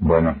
Bueno.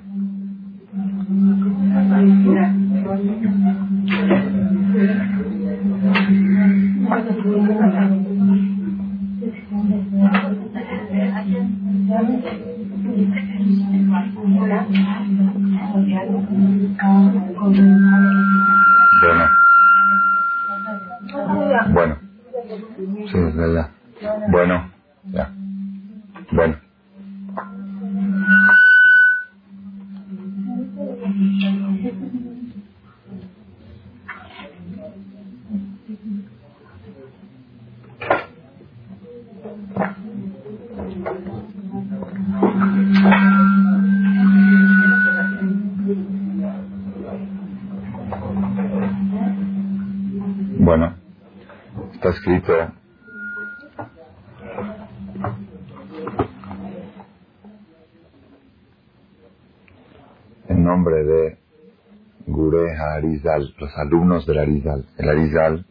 Alumnos del Arizal. El Arizal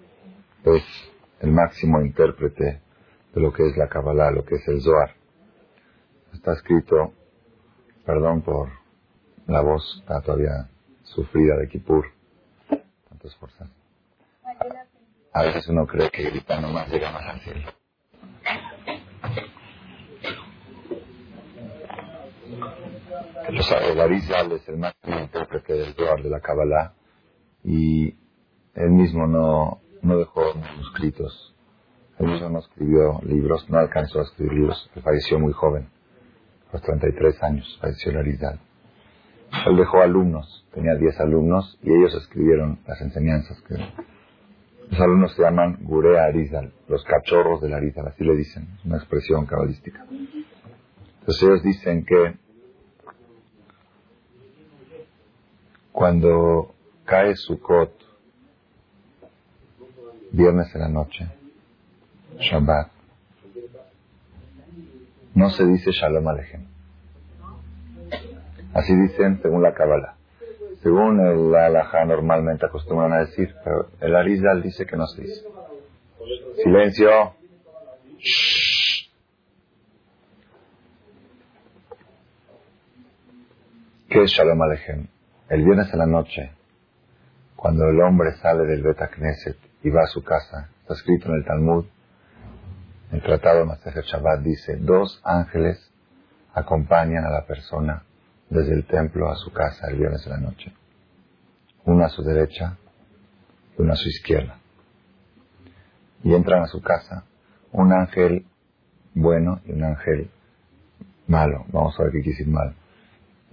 es el máximo intérprete de lo que es la Kabbalah, lo que es el Zohar. Está escrito, perdón por la voz, está todavía sufrida de Kippur, tanto esforzar. A veces uno cree que gritando más llega más al cielo. El Arizal es el máximo intérprete del Zohar de la Kabbalah y él mismo no, no dejó manuscritos. Él mismo no escribió libros, no alcanzó a escribir libros. Él falleció muy joven, a los 33 años, falleció el Arizal. Él dejó alumnos, tenía 10 alumnos y ellos escribieron las enseñanzas que los alumnos se llaman Gurea Arizal, los cachorros del Arizal, así le dicen, es una expresión cabalística. Entonces ellos dicen que cuando cae Sukkot, viernes en la noche, Shabbat, no se dice Shalom Aleichem. Así dicen según la Kabbalah. Según el Alajá normalmente acostumbran a decir, pero el Arizal dice que no se dice. Silencio. ¿Qué es Shalom Aleichem? El viernes en la noche, cuando el hombre sale del Bet Knesset y va a su casa, está escrito en el Talmud, el Tratado de Shabbat dice, dos ángeles acompañan a la persona desde el templo a su casa el viernes en la noche. Uno a su derecha y uno a su izquierda. Y entran a su casa un ángel bueno y un ángel malo. Vamos a ver qué quiere decir malo.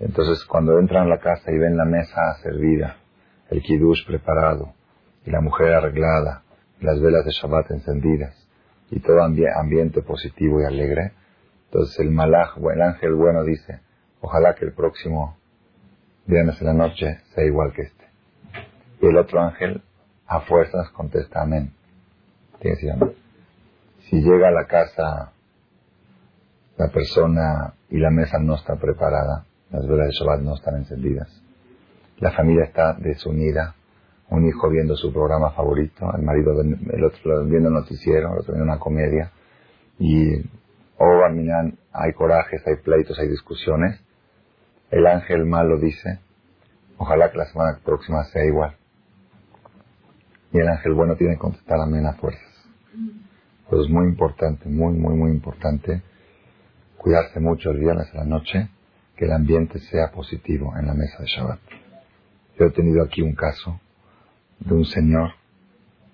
Entonces, cuando entran a la casa y ven la mesa servida, el kiddush preparado, y la mujer arreglada, y las velas de Shabbat encendidas, y todo ambiente positivo y alegre, entonces el malaj, el ángel bueno dice, Ojalá que el próximo viernes en la noche sea igual que este. Y el otro ángel a fuerzas contesta amén. Si llega a la casa la persona y la mesa no está preparada, las velas de Shabbat no están encendidas, la familia está desunida, un hijo viendo su programa favorito, el marido el otro viendo noticiero, el otro viendo una comedia, y oh, hay corajes, hay pleitos, hay discusiones, el ángel malo dice, ojalá que la semana próxima sea igual. Y el ángel bueno tiene que contestar amén a fuerzas. Pues es muy importante, muy, muy, muy importante cuidarse mucho el viernes a la noche, que el ambiente sea positivo en la mesa de Shabbat. He tenido aquí un caso de un señor,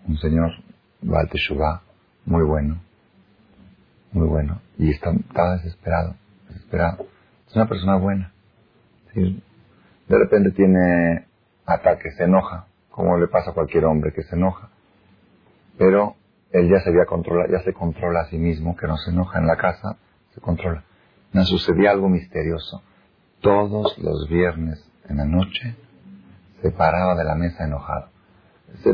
un señor, Baal muy bueno, muy bueno, y está, desesperado, desesperado. Es una persona buena de repente tiene ataques, se enoja, como le pasa a cualquier hombre que se enoja. Pero él ya se había controlado, ya se controla a sí mismo, que no se enoja en la casa, se controla. Me sucedía algo misterioso. Todos los viernes en la noche se paraba de la mesa enojado.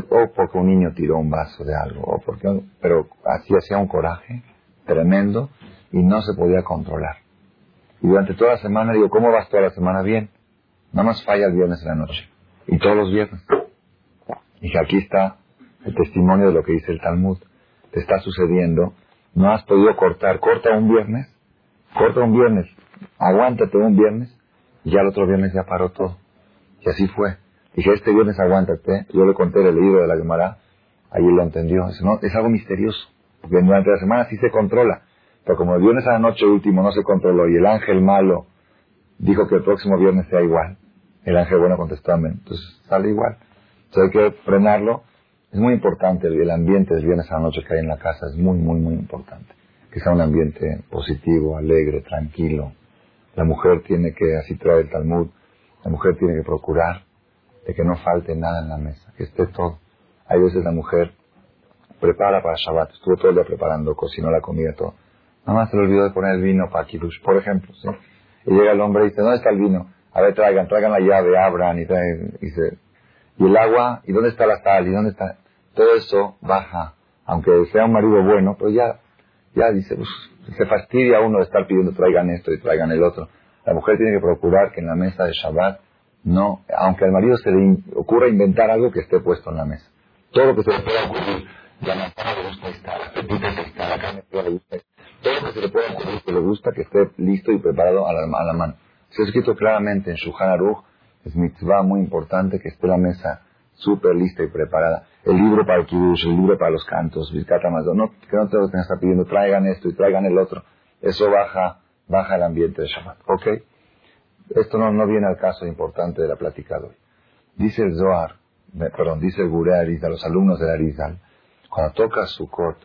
O porque un niño tiró un vaso de algo, o porque, pero así hacía un coraje tremendo y no se podía controlar. Y durante toda la semana digo, ¿cómo vas toda la semana? Bien. Nada más falla el viernes en la noche. Y todos los viernes. Dije, aquí está el testimonio de lo que dice el Talmud. Te está sucediendo. No has podido cortar. Corta un viernes. Corta un viernes. Aguántate un viernes. Y ya el otro viernes ya paró todo. Y así fue. Dije, este viernes aguántate. Yo le conté el libro de la Gemara. Él lo entendió. Dice, no, es algo misterioso. Porque durante la semana sí se controla. Pero como el viernes a la noche último no se controló y el ángel malo dijo que el próximo viernes sea igual, el ángel bueno contestó amén. Entonces sale igual. Entonces hay que frenarlo. Es muy importante el, ambiente del viernes a la noche que hay en la casa. Es muy, muy, muy importante. Que sea un ambiente positivo, alegre, tranquilo. La mujer tiene que, así trae el Talmud, la mujer tiene que procurar de que no falte nada en la mesa, que esté todo. Hay veces la mujer prepara para Shabbat, estuvo todo el día preparando, cocinó la comida, todo. Nada más se le olvidó de poner el vino para Kiddush, por ejemplo, ¿sí? Y llega el hombre y dice, ¿dónde está el vino? A ver, traigan, traigan la llave, abran y y, dice, y el agua, ¿y dónde está la sal? ¿Y dónde está? Todo eso baja, aunque sea un marido bueno, pues ya, ya dice, pues, se fastidia uno de estar pidiendo traigan esto y traigan el otro. La mujer tiene que procurar que en la mesa de Shabbat no, aunque al marido se le ocurra inventar algo que esté puesto en la mesa. Todo lo que se le pueda ocurrir, la manzana le gusta estar, la pepita está, la carne le gusta todo lo que se le pueda ocurrir que le gusta que esté listo y preparado a la, a la mano. Se ha escrito claramente en Shuhan Aruch, es mitzvah muy importante que esté la mesa súper lista y preparada. El libro para el kiddush, el libro para los cantos, Birkat no, que no te lo que estar pidiendo, traigan esto y traigan el otro. Eso baja, baja el ambiente de Shabbat. ¿Ok? Esto no, no viene al caso importante de la plática de hoy. Dice el Zohar, perdón, dice el Gure Arizal, los alumnos de Arizal, cuando toca su cort,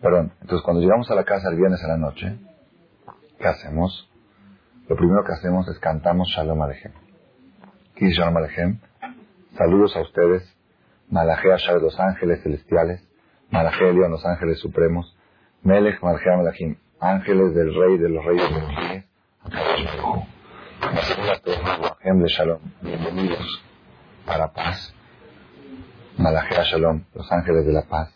perdón, entonces cuando llegamos a la casa el viernes a la noche, ¿qué hacemos? Lo primero que hacemos es cantamos Shalom Alechem. ¿Qué Shalom Alechem? Saludos a ustedes, Malajea Shalom los ángeles celestiales, Malajea León los ángeles supremos, Melech Malajea Malachim, ángeles del rey de los reyes de los reyes, Shalom, bienvenidos para paz. Malajea Shalom, los ángeles de la paz.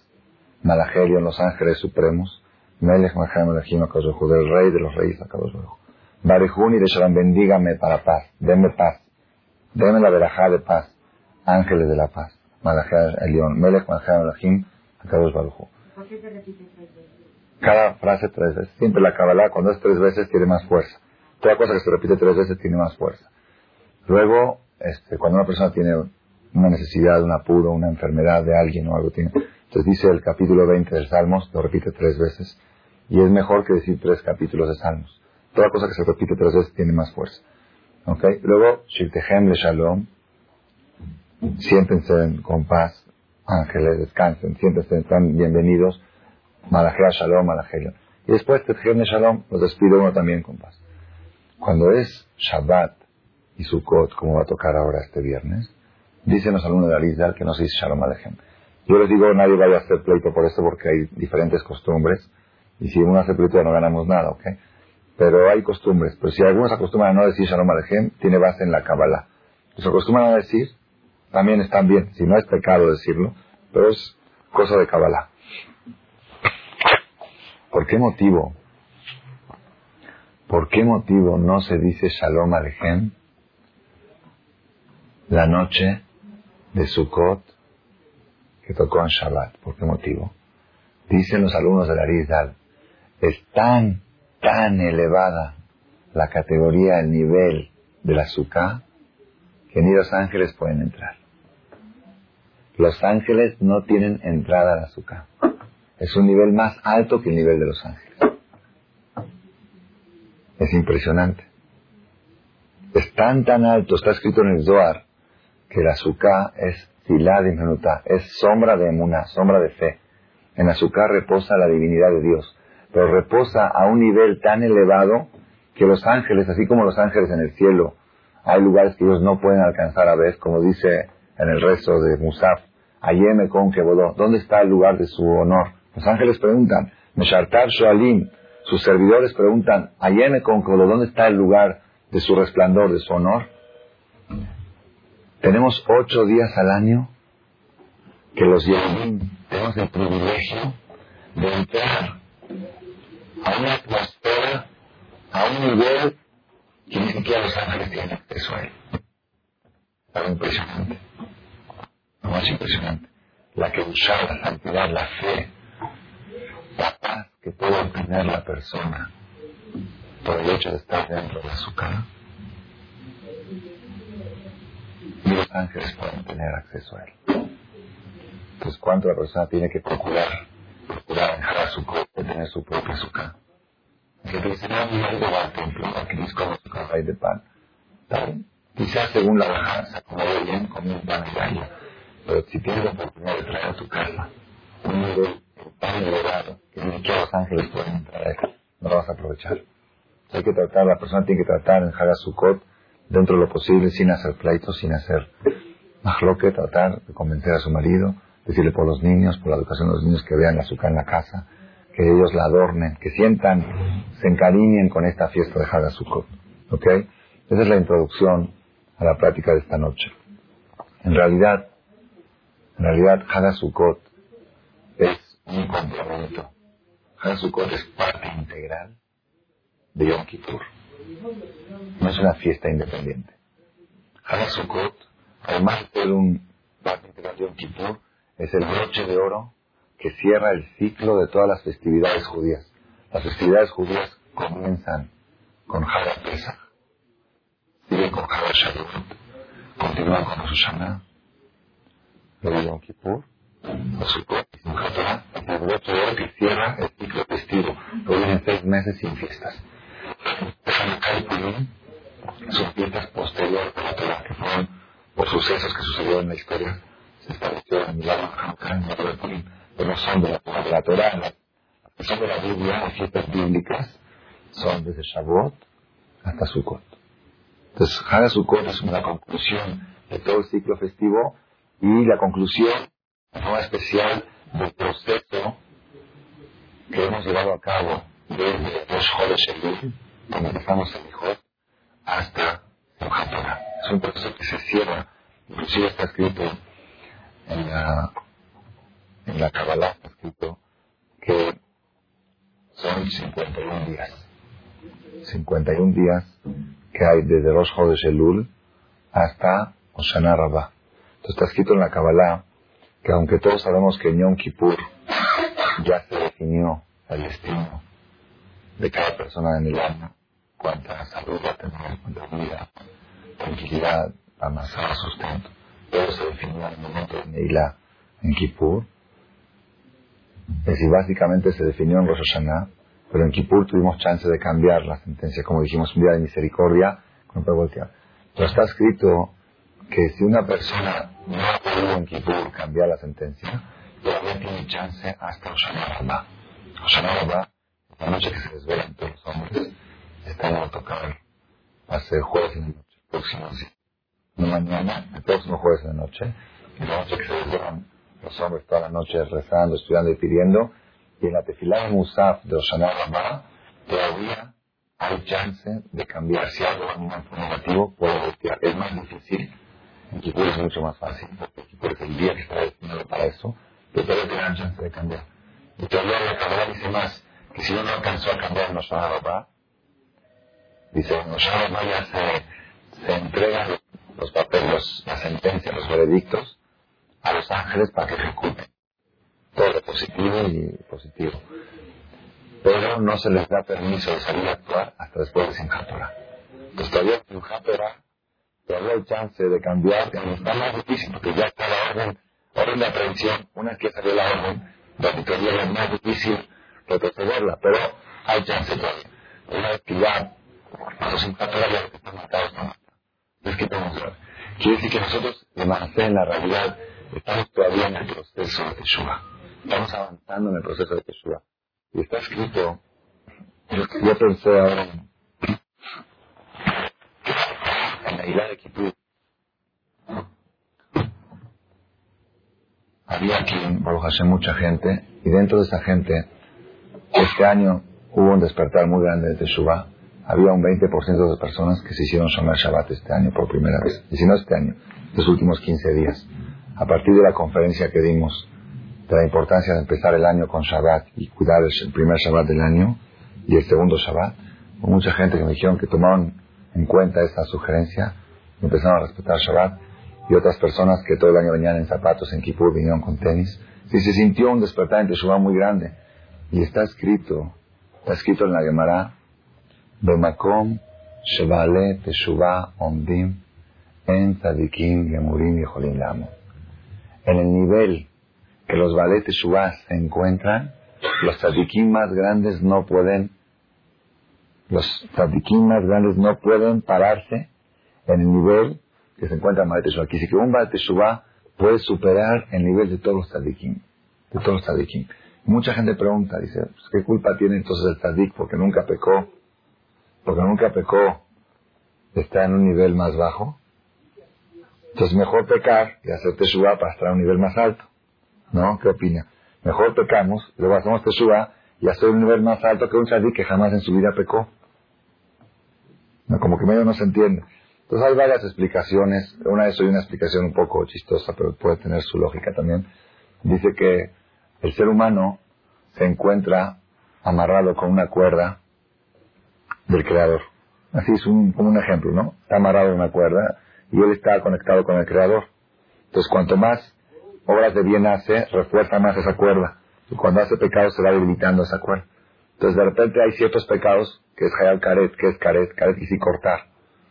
Malajelion, los ángeles supremos. Melech Malajea Malachim, del rey de los reyes, Akadosh Barejuni de Shalom, bendígame para paz, denme paz. Denme la verajá de paz. Ángeles de la paz. Malajea Elión, Melech Malajea Malachim, Akadosh Baruj. Cada frase tres veces. Siempre la Kabbalah, cuando es tres veces, tiene más fuerza. Toda cosa que se repite tres veces tiene más fuerza. Luego, este, cuando una persona tiene una necesidad, un apuro, una enfermedad de alguien o algo, tiene, entonces dice el capítulo 20 del Salmos, lo repite tres veces. Y es mejor que decir tres capítulos de Salmos. Toda cosa que se repite tres veces tiene más fuerza. ¿Ok? Luego, Shiltehem le Shalom, siéntense con paz, ángeles, descansen, siéntense, están bienvenidos, Malajea Shalom, Malajea. Y después, Tethem le Shalom, los despide uno también con paz. Cuando es Shabbat y Sukkot, como va a tocar ahora este viernes, dicen los alumnos de Alizar que no se dice Shalom Alejem. Yo les digo, nadie vaya a hacer pleito por esto porque hay diferentes costumbres. Y si uno hace pleito ya no ganamos nada, ¿ok? Pero hay costumbres. Pero si algunos acostumbran a no decir Shalom Alejem, tiene base en la Kabbalah. Se acostumbran a decir, también están bien. Si no es pecado decirlo, pero es cosa de Kabbalah. ¿Por qué motivo ¿Por qué motivo no se dice Shalom Alejem la noche de Sukkot que tocó en Shabbat? ¿Por qué motivo? Dicen los alumnos de la Rizal, es tan, tan elevada la categoría, el nivel de la Sukkah, que ni los ángeles pueden entrar. Los ángeles no tienen entrada a la Sukkah. Es un nivel más alto que el nivel de los ángeles. Es impresionante. Es tan alto, está escrito en el Zohar, que la azúcar es silad es sombra de emuná, sombra de fe. En azúcar reposa la divinidad de Dios, pero reposa a un nivel tan elevado que los ángeles, así como los ángeles en el cielo, hay lugares que ellos no pueden alcanzar a ver, como dice en el resto de Musaf, Ayeme con Kevodó, ¿dónde está el lugar de su honor? Los ángeles preguntan, Meshartar Shoalim, sus servidores preguntan, Ayene con ¿dónde está el lugar de su resplandor, de su honor? Tenemos ocho días al año que los Yehudim tenemos el privilegio de entrar a una atmósfera, a un nivel que ni siquiera los ángeles tienen acceso a él. Algo impresionante. Lo impresionante. La que usaba la santidad, la fe, la paz que puede tener la persona por el hecho de estar dentro de su casa ángeles pueden tener acceso a él. Entonces, ¿cuánto la persona tiene que procurar, procurar dejar su tener su propia azúcar? Que te dice, no, va al templo, aquí como su café de pan. ¿Está bien? Quizás según la baja se acomode bien con un pan de Pero si tienes la oportunidad de traer a tu casa un nivel pan elevado, que ni los ángeles pueden entrar a él, no lo vas a aprovechar. Hay que tratar, la persona tiene que tratar en Hagasukot dentro de lo posible, sin hacer pleitos, sin hacer que tratar de convencer a su marido, decirle por los niños, por la educación de los niños que vean la azúcar en la casa, que ellos la adornen, que sientan, se encariñen con esta fiesta de Hagasukot. ¿Ok? Esa es la introducción a la práctica de esta noche. En realidad, en realidad, Hagasukot un complemento. Hagasukot es parte integral de Yom Kippur. No es una fiesta independiente. Sukkot, además de ser un parte integral de Yom Kippur, es el broche de oro que cierra el ciclo de todas las festividades judías. Las festividades judías comienzan con Haga Pesach, siguen con Haga Shavuot, continúan con Rosh Hashanah, luego Yom Kippur, Sukkot y el broche de oro que cierra el ciclo festivo. Luego vienen seis meses sin fiestas. son fiestas posteriores a la Torah, que fueron por sucesos que sucedieron en la historia. Se estableció el milagro de Hanukkah, el milagro de Purim, pero no son de la, de la Torah, que son de la Biblia, las fiestas bíblicas, son desde Shavuot hasta Sukkot. Entonces, Hana Sukkot es una conclusión de todo el ciclo festivo y la conclusión, forma especial, del proceso que hemos llevado a cabo desde los Jodes Elul, cuando empezamos el Hijot, hasta Torah. Es un proceso que se cierra, inclusive está escrito en la, en la Kabbalah, está escrito que son 51 días. 51 días que hay desde los Jodes Elul hasta Oshana Rabbah. Entonces está escrito en la Kabbalah que aunque todos sabemos que en Yom Kippur ya se definió el destino de cada persona en el año, cuánta salud va a tener, cuánta vida, tranquilidad, amasar, sustento. Todo se definió en el momento de Neila en Kippur. Es decir, básicamente se definió en Rosh Hashanah, pero en Kippur tuvimos chance de cambiar la sentencia, como dijimos, un día de misericordia, no puede. Pero está escrito que si una persona no ha podido en Kippur cambiar la sentencia, todavía tiene chance hasta Rosh Hashanah. Rosh la noche que se desvelan todos los hombres, están a tocar, va jueves en la noche, próximo día. No mañana, el próximo jueves en la noche, la noche que se desvelan los hombres toda la noche rezando, estudiando y pidiendo, y en la tefilá de Musaf de Oshaná Ramá, todavía hay chance de cambiar. Si algo va en negativo, puede voltear. Es más difícil. En Kipur es mucho más fácil, porque el día que está destinado para eso, pero todavía tienen chance de cambiar. Y todavía la Kabbalah dice más, que si uno no alcanzó a cambiar Noshana Rabá, dice, Noshana Rabá ya se, se entregan los papeles, las sentencias, los veredictos a los ángeles para que ejecuten. Todo lo positivo y positivo. Pero no se les da permiso de salir a actuar hasta después de Simchat Entonces todavía todavía hay chance de cambiar, que está más difícil porque ya está la orden, orden de aprehensión, una vez que salió la orden, la todavía es más difícil retrocederla, pero hay chance todavía. Una vez que ya los impactos que están marcados están Es que tenemos Quiere decir que nosotros, de en la realidad, estamos todavía en el proceso de Teshuvah. Estamos avanzando en el proceso de Teshuvah. Y está escrito, yo pensé ahora en, Había aquí en Baruch mucha gente, y dentro de esa gente este año hubo un despertar muy grande de Teshuvah. Había un 20% de personas que se hicieron Shomer Shabbat este año por primera vez. Y si no este año, los últimos 15 días. A partir de la conferencia que dimos de la importancia de empezar el año con Shabbat y cuidar el primer Shabbat del año y el segundo Shabbat, hubo mucha gente que me dijeron que tomaron en cuenta esta sugerencia empezaron a respetar Shabbat. Y otras personas que todo el año venían en zapatos, en Kippur, vinieron con tenis. Y se sintió un despertar en Teshuvah muy grande. Y está escrito, está escrito en la Gemara, Bemakom Shevale Teshuvah Omdim en Tzadikim, Gemurim y Jolim Lamo. En el nivel que los valetes Shubá se encuentran, los tzadikim más grandes no pueden, los tzadikim más grandes no pueden pararse en el nivel que se encuentra en Valete Shubá. Aquí que un Valete Shubá puede superar el nivel de todos los tzadikim, de todos los. Mucha gente pregunta, dice, pues, ¿qué culpa tiene entonces el tzadik porque nunca pecó? Porque nunca pecó, está en un nivel más bajo. Entonces mejor pecar y hacer teshuva para estar a un nivel más alto. ¿No? ¿Qué opina? Mejor pecamos, luego hacemos teshuva y hacer un nivel más alto que un tzadik que jamás en su vida pecó. Como que medio no se entiende. Entonces hay varias explicaciones. Una de eso hay una explicación un poco chistosa, pero puede tener su lógica también. Dice que el ser humano se encuentra amarrado con una cuerda del Creador. Así es un, como un ejemplo, ¿no? Está amarrado a una cuerda y él está conectado con el Creador. Entonces, cuanto más obras de bien hace, refuerza más esa cuerda. Y cuando hace pecado se va debilitando esa cuerda. Entonces, de repente hay ciertos pecados, que es Hayal Karet, que es Karet, Karet y sí cortar.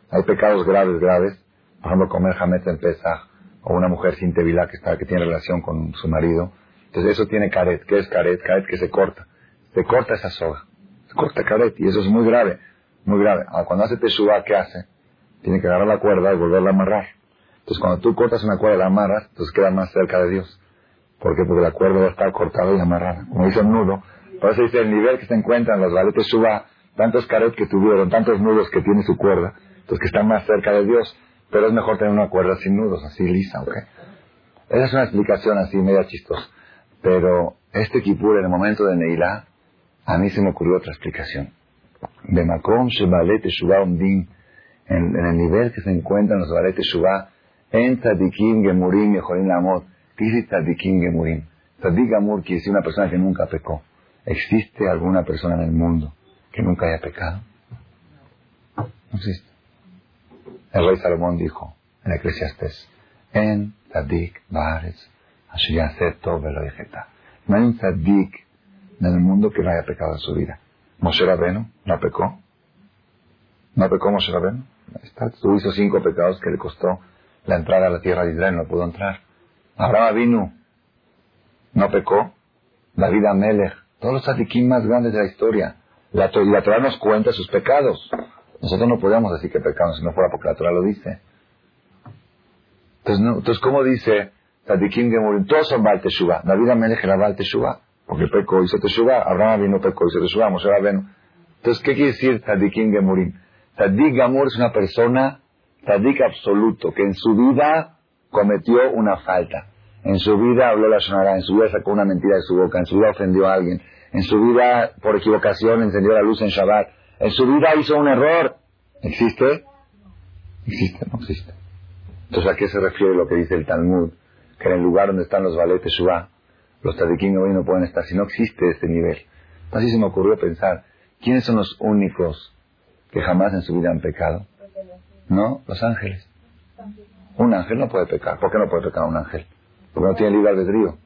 Hay pecados graves, graves. Por ejemplo, comer jamet en Pesach, o una mujer sin tevilá que, que tiene relación con su marido. Entonces, eso tiene Karet. ¿Qué es Karet? Karet que se corta. Se corta esa soga. Se corta Karet, y eso es muy grave. Muy grave. Ahora, cuando hace Teshuvah, ¿qué hace? Tiene que agarrar la cuerda y volverla a amarrar. Entonces, cuando tú cortas una cuerda y la amarras, entonces queda más cerca de Dios. ¿Por qué? Porque la cuerda va a estar cortada y amarrada. Como dice el nudo. Por eso dice el nivel que se encuentran los valetes suba, tantos caret que tuvieron, tantos nudos que tiene su cuerda, entonces que están más cerca de Dios. Pero es mejor tener una cuerda sin nudos, así lisa, ¿ok? Esa es una explicación así media chistosa. Pero este Kipur, en el momento de Neilá, a mí se me ocurrió otra explicación. De Makom Shebalet Shubá Umdim, en, en el nivel que se encuentran los Balet Shubá, en Tzadikim Gemurim Yehorim Lamot. ¿Qué dice Tzadikim Gemurim? Tzadik Gamur quiere decir una persona que nunca pecó. ¿Existe alguna persona en el mundo que nunca haya pecado? No existe. El rey Salomón dijo en Eclesiastes, en Tzadik Bares, no hay un Tzadik en el mundo que no haya pecado en su vida. Moshe Rabenu no pecó. ¿No pecó Moshe Rabenu? Tú hizo cinco pecados que le costó la entrada a la tierra de Israel, no pudo entrar. Abraham vino, no pecó. David Amelech, todos los tzadikim más grandes de la historia. La, la Torah nos cuenta sus pecados. Nosotros no podemos decir que pecamos si no fuera porque la Torah lo dice. Entonces, entonces ¿cómo dice tzadikim de Murim? Todos son Baal Teshuvah. David Amelech era Baal Teshuvah, porque pecó, hizo Teshuvah. Abraham vino, pecó, hizo Teshuvah. Moshe Rabenu. Entonces, ¿qué quiere decir tzadikim de Murim? Tzadik Gamur es una persona, tzadik absoluto, que en su vida cometió una falta. En su vida habló la sonará, en su vida sacó una mentira de su boca, en su vida ofendió a alguien, en su vida por equivocación encendió la luz en Shabbat, en su vida hizo un error. ¿Existe? Existe, no existe. Entonces, ¿a qué se refiere lo que dice el Talmud? Que en el lugar donde están los valetes Shubá, los tzadikim hoy no pueden estar, si no existe ese nivel. Así se me ocurrió pensar, ¿quiénes son los únicos que jamás en su vida han pecado? No, los ángeles. Un ángel no puede pecar. ¿Por qué no puede pecar un ángel? Porque no tiene libre albedrío.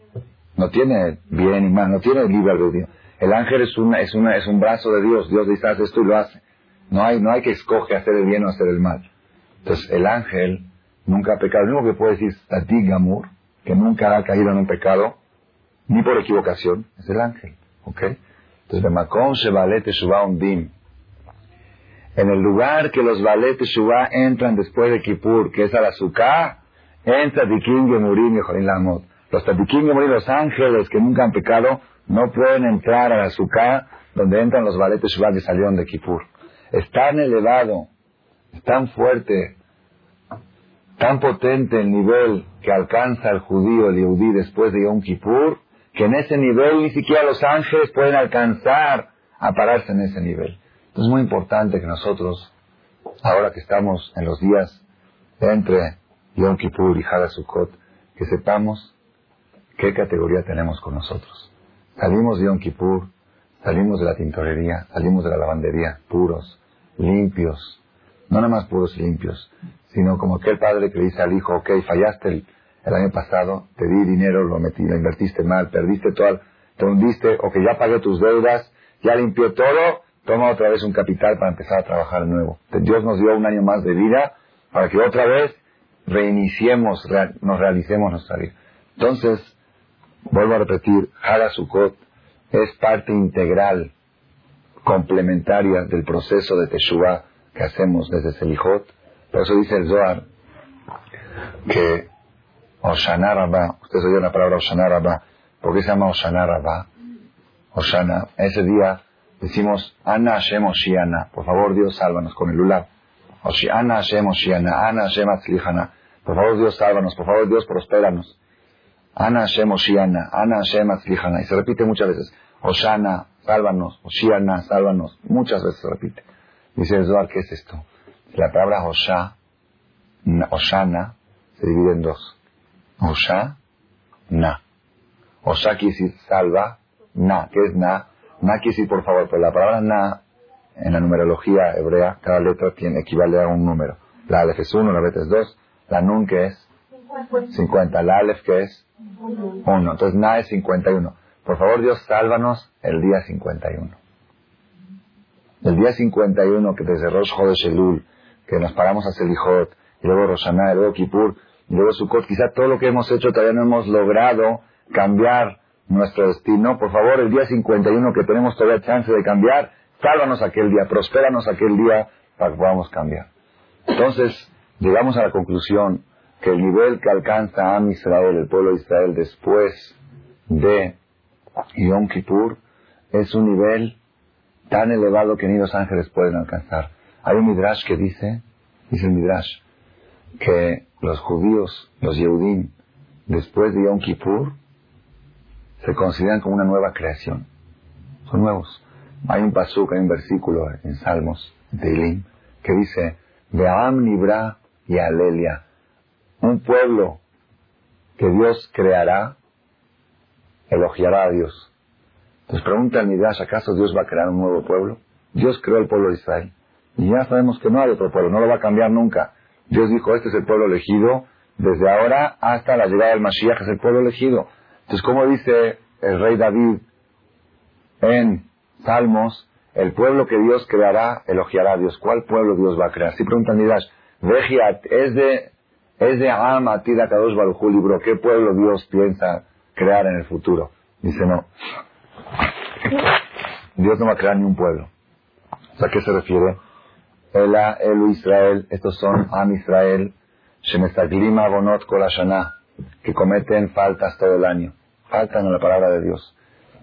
No tiene bien y mal, no tiene libre albedrío. El ángel es, una, es, una, es un brazo de Dios. Dios dice, haz esto y lo hace. No hay, no hay que escoger hacer el bien o hacer el mal. Entonces, el ángel nunca ha pecado. Lo único que puede decir Tati Gamur, que nunca ha caído en un pecado, ni por equivocación, es el ángel. ¿Ok? Entonces, de Macón Shebalete un Dim, en el lugar que los valetes entran después de Kippur, que es al azúcar, entra Tzadikim Gemurim y Jorin Lamot. Los Tzadikim Gemurim, los ángeles que nunca han pecado, no pueden entrar al azúcar donde entran los valetes Shubá que salieron de Kippur. Es tan elevado, es tan fuerte, tan potente el nivel que alcanza el judío, el yudí, después de Yom Kippur, que en ese nivel ni siquiera los ángeles pueden alcanzar a pararse en ese nivel. Es muy importante que nosotros, ahora que estamos en los días entre Yom Kippur y Sukkot, que sepamos qué categoría tenemos con nosotros. Salimos de Yom Kippur, salimos de la tintorería, salimos de la lavandería, puros, limpios, no nada más puros y limpios, sino como aquel padre que le dice al hijo, ok, fallaste el, año pasado, te di dinero, lo metí, lo invertiste mal, perdiste todo, te hundiste, o que ya pagué tus deudas, ya limpié todo, toma otra vez un capital para empezar a trabajar de nuevo. Dios nos dio un año más de vida para que otra vez reiniciemos, nos realicemos nuestra vida. Entonces, vuelvo a repetir, Harasukot es parte integral, complementaria del proceso de Teshuvah que hacemos desde Selijot. Por eso dice el Zohar que Oshana Rabba, ustedes oyeron la palabra Oshana Rabba, ¿por qué se llama Oshana Rabba? Oshana, ese día decimos Ana Hashem Oshiana, por favor Dios sálvanos con el Ulab. Ana Hashem Oshiana, Ana Hashem Atzlihana, por favor Dios sálvanos, por favor Dios prospéranos. Ana Hashem Oshiana, Ana Hashem Atzlihana, y se repite muchas veces. Oshana, sálvanos, Oshiana, sálvanos, muchas veces se repite. Dice el Zohar, ¿qué es esto? La palabra Osha, Oshana, se divide en dos. Osha, Na. Osha quiere decir salva, Na, ¿qué es Na? Na quiere decir por favor, pero la palabra Na, en la numerología hebrea, cada letra tiene, equivale a un número. La Aleph es 1, la Bet es 2, la Nun que es 50, la Aleph que es 1. Entonces Na es 51. Por favor Dios, sálvanos el día 51. El día 51 que desde Rosh Chodesh Elul, que nos paramos a Selijot, y luego Roshaná, y luego Kippur, y luego Sukkot, quizá todo lo que hemos hecho todavía no hemos logrado cambiar nuestro destino. Por favor, el día 51 que tenemos todavía chance de cambiar, sálvanos aquel día, prospéranos aquel día para que podamos cambiar. Entonces, llegamos a la conclusión que el nivel que alcanza a Israel, el pueblo de Israel, después de Yom Kippur, es un nivel tan elevado que ni los ángeles pueden alcanzar. Hay un midrash que dice, dice el midrash, que los judíos, los Yehudim, después de Yom Kippur, se consideran como una nueva creación. Son nuevos. Hay un pasuk, hay un versículo en Salmos, de Ilim, que dice, Be'am Nibra y Alelia, un pueblo que Dios creará, elogiará a Dios. Entonces pregunta el Midrash, ¿acaso Dios va a crear un nuevo pueblo? Dios creó el pueblo de Israel. Y ya sabemos que no hay otro pueblo, no lo va a cambiar nunca. Dios dijo, este es el pueblo elegido, desde ahora hasta la llegada del Mashiach es el pueblo elegido. Entonces, como dice el rey David en Salmos, el pueblo que Dios creará, elogiará a Dios. ¿Cuál pueblo Dios va a crear? Si preguntan Midrash, Vejiat, es de, es de Am Atida Kadosh Barujú libro, ¿qué pueblo Dios piensa crear en el futuro? Dice, no. Dios no va a crear ni un pueblo. ¿A qué se refiere? Ela, Elu Israel, estos son Am Israel, Shemestaglima Bonot Kolashana, que cometen faltas todo el año. Faltan en la palabra de Dios.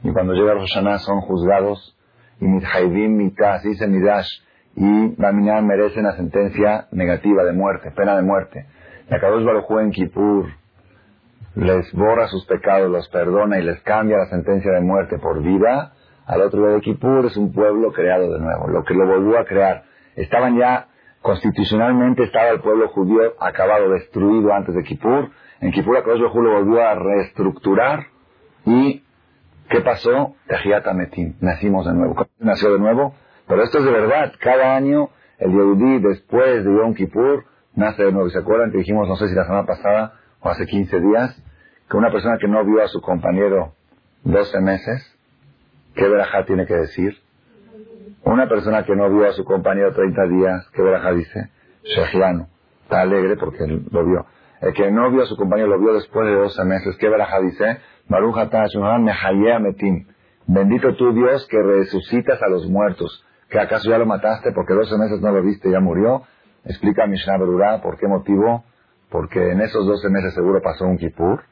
Y cuando llega Rosh son juzgados, y Mithaivim Mitas, dice Midash, y Baminan merecen la sentencia negativa de muerte, pena de muerte. Y Akadosh Baruj en Kippur les borra sus pecados, los perdona y les cambia la sentencia de muerte por vida. Al otro día de Kippur es un pueblo creado de nuevo, lo que lo volvió a crear estaban ya, constitucionalmente estaba el pueblo judío acabado, destruido antes de Kippur. En Kippur el lo volvió a reestructurar y ¿qué pasó? Metim, nacimos de nuevo. Nació de nuevo, pero esto es de verdad. Cada año el Yehudí después de Yom Kippur nace de nuevo. ¿Se acuerdan que dijimos, no sé si la semana pasada o hace 15 días, que una persona que no vio a su compañero 12 meses, ¿qué verajá tiene que decir? Una persona que no vio a su compañero 30 días, ¿qué veraja dice? Shejiano. Está alegre porque lo vio. El que no vio a su compañero lo vio después de 12 meses. ¿Qué veraja dice? metim. Bendito tú Dios que resucitas a los muertos. ¿Que acaso ya lo mataste porque 12 meses no lo viste ya murió? Explica Mishnah Berurah por qué motivo. Porque en esos 12 meses seguro pasó un Kippur.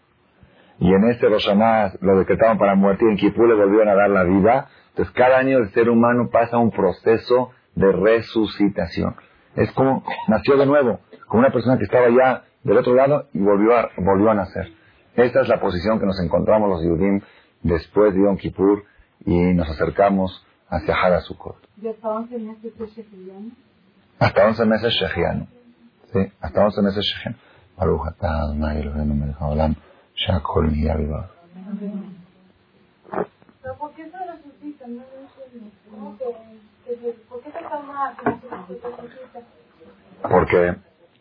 Y en este Roshaná lo decretaron para muerte y en Kippur le volvieron a dar la vida. Entonces, cada año el ser humano pasa un proceso de resucitación. Es como nació de nuevo, como una persona que estaba ya del otro lado y volvió a, volvió a nacer. Esta es la posición que nos encontramos los Yudim después de Yom Kippur y nos acercamos hacia Hadasukot. Hasta 11 meses Shejianu. ¿Sí? Hasta 11 meses Shejianu. Baruch atah Adonai Eloheinu melech haolam, shakol nihya vivar. ¿Por qué se resucitan? ¿Por qué se toma Porque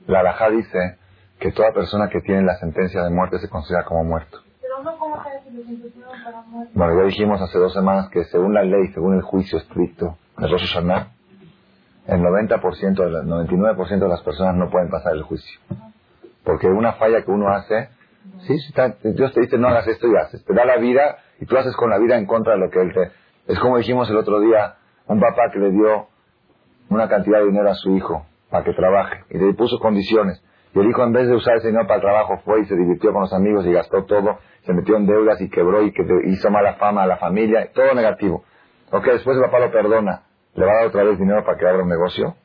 la alajá dice que toda persona que tiene la sentencia de muerte se considera como muerto. Pero no como para muerto. Bueno, ya dijimos hace dos semanas que según la ley, según el juicio estricto de Rosh Hashanah, el 90%, el 99% de las personas no pueden pasar el juicio. Porque una falla que uno hace, sí, Dios te dice no hagas esto y haces. Te da la vida y tú haces con la vida en contra de lo que Él te... Es como dijimos el otro día, un papá que le dio una cantidad de dinero a su hijo para que trabaje y le puso condiciones. Y el hijo en vez de usar ese dinero para el trabajo fue y se divirtió con los amigos y gastó todo, se metió en deudas y quebró y que hizo mala fama a la familia, todo negativo. Ok, después el papá lo perdona, ¿le va a dar otra vez dinero para que abra un negocio?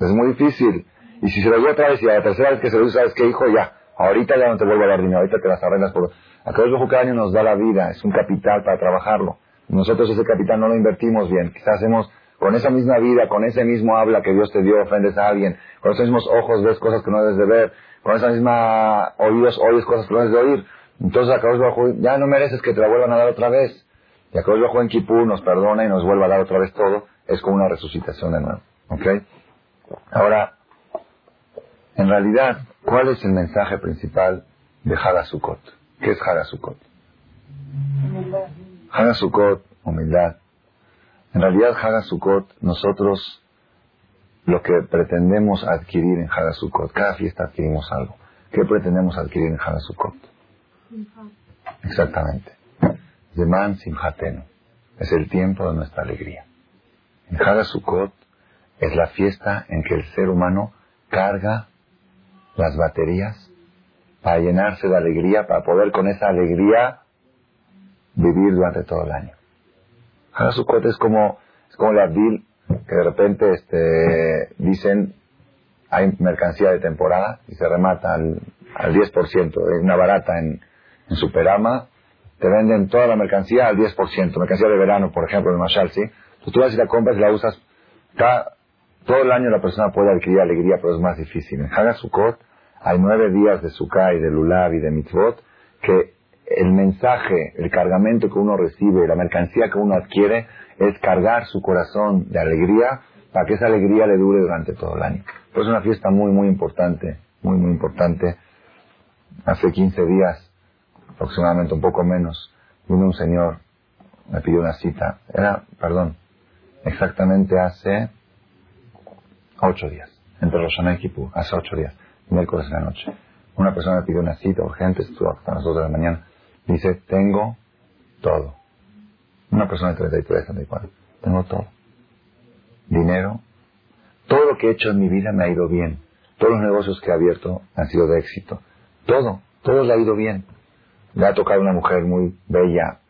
Es muy difícil. Y si se lo dio otra vez y a la tercera vez que se lo dio, ¿sabes qué, hijo? Ya, ahorita ya no te vuelvo a dar dinero, ahorita te las arreglas por... A cada cada año nos da la vida, es un capital para trabajarlo. Nosotros ese capital no lo invertimos bien. Quizás hacemos con esa misma vida, con ese mismo habla que Dios te dio, ofendes a alguien, con esos mismos ojos ves cosas que no debes de ver, con esa misma oídos oyes cosas que no debes de oír. Entonces Akadosh Bajo ya no mereces que te la vuelvan a dar otra vez. Y Akadosh Bajo en Kipur nos perdona y nos vuelve a dar otra vez todo. Es como una resucitación de nuevo. ¿Ok? Ahora, en realidad, ¿cuál es el mensaje principal de Hagasukot? ¿Qué es Hagasukot? Hagasukot, humildad. En realidad, Hagasukot, nosotros lo que pretendemos adquirir en Hagasukot, cada fiesta adquirimos algo. ¿Qué pretendemos adquirir en Hagasukot? Exactamente. Zeman Simhatenu. Es el tiempo de nuestra alegría. Hagasukot es la fiesta en que el ser humano carga las baterías para llenarse de alegría, para poder con esa alegría vivir durante todo el año. Hagasukot es como, es como la Abdil, que de repente este, dicen hay mercancía de temporada y se remata al, al 10%, es una barata en, en Superama, te venden toda la mercancía al 10%, mercancía de verano, por ejemplo, en Mashal, ¿sí? Tú vas y la compras y la usas, todo el año la persona puede adquirir alegría, pero es más difícil. En Hagasukot hay nueve días de Sukkah y de Lulav y de Mitzvot que el mensaje, el cargamento que uno recibe, la mercancía que uno adquiere, es cargar su corazón de alegría para que esa alegría le dure durante todo el año. Pues es una fiesta muy, muy importante, muy, muy importante. Hace 15 días, aproximadamente un poco menos, vino un señor, me pidió una cita. Era, perdón, exactamente hace ocho días, entre Roshaná y hace ocho días, miércoles en la noche. Una persona pidió una cita urgente, estuvo hasta las dos de la mañana. Dice, tengo todo. Una persona de 33, 34. Tengo todo. Dinero. Todo lo que he hecho en mi vida me ha ido bien. Todos los negocios que he abierto han sido de éxito. Todo. Todo le ha ido bien. Le ha tocado una mujer muy bella.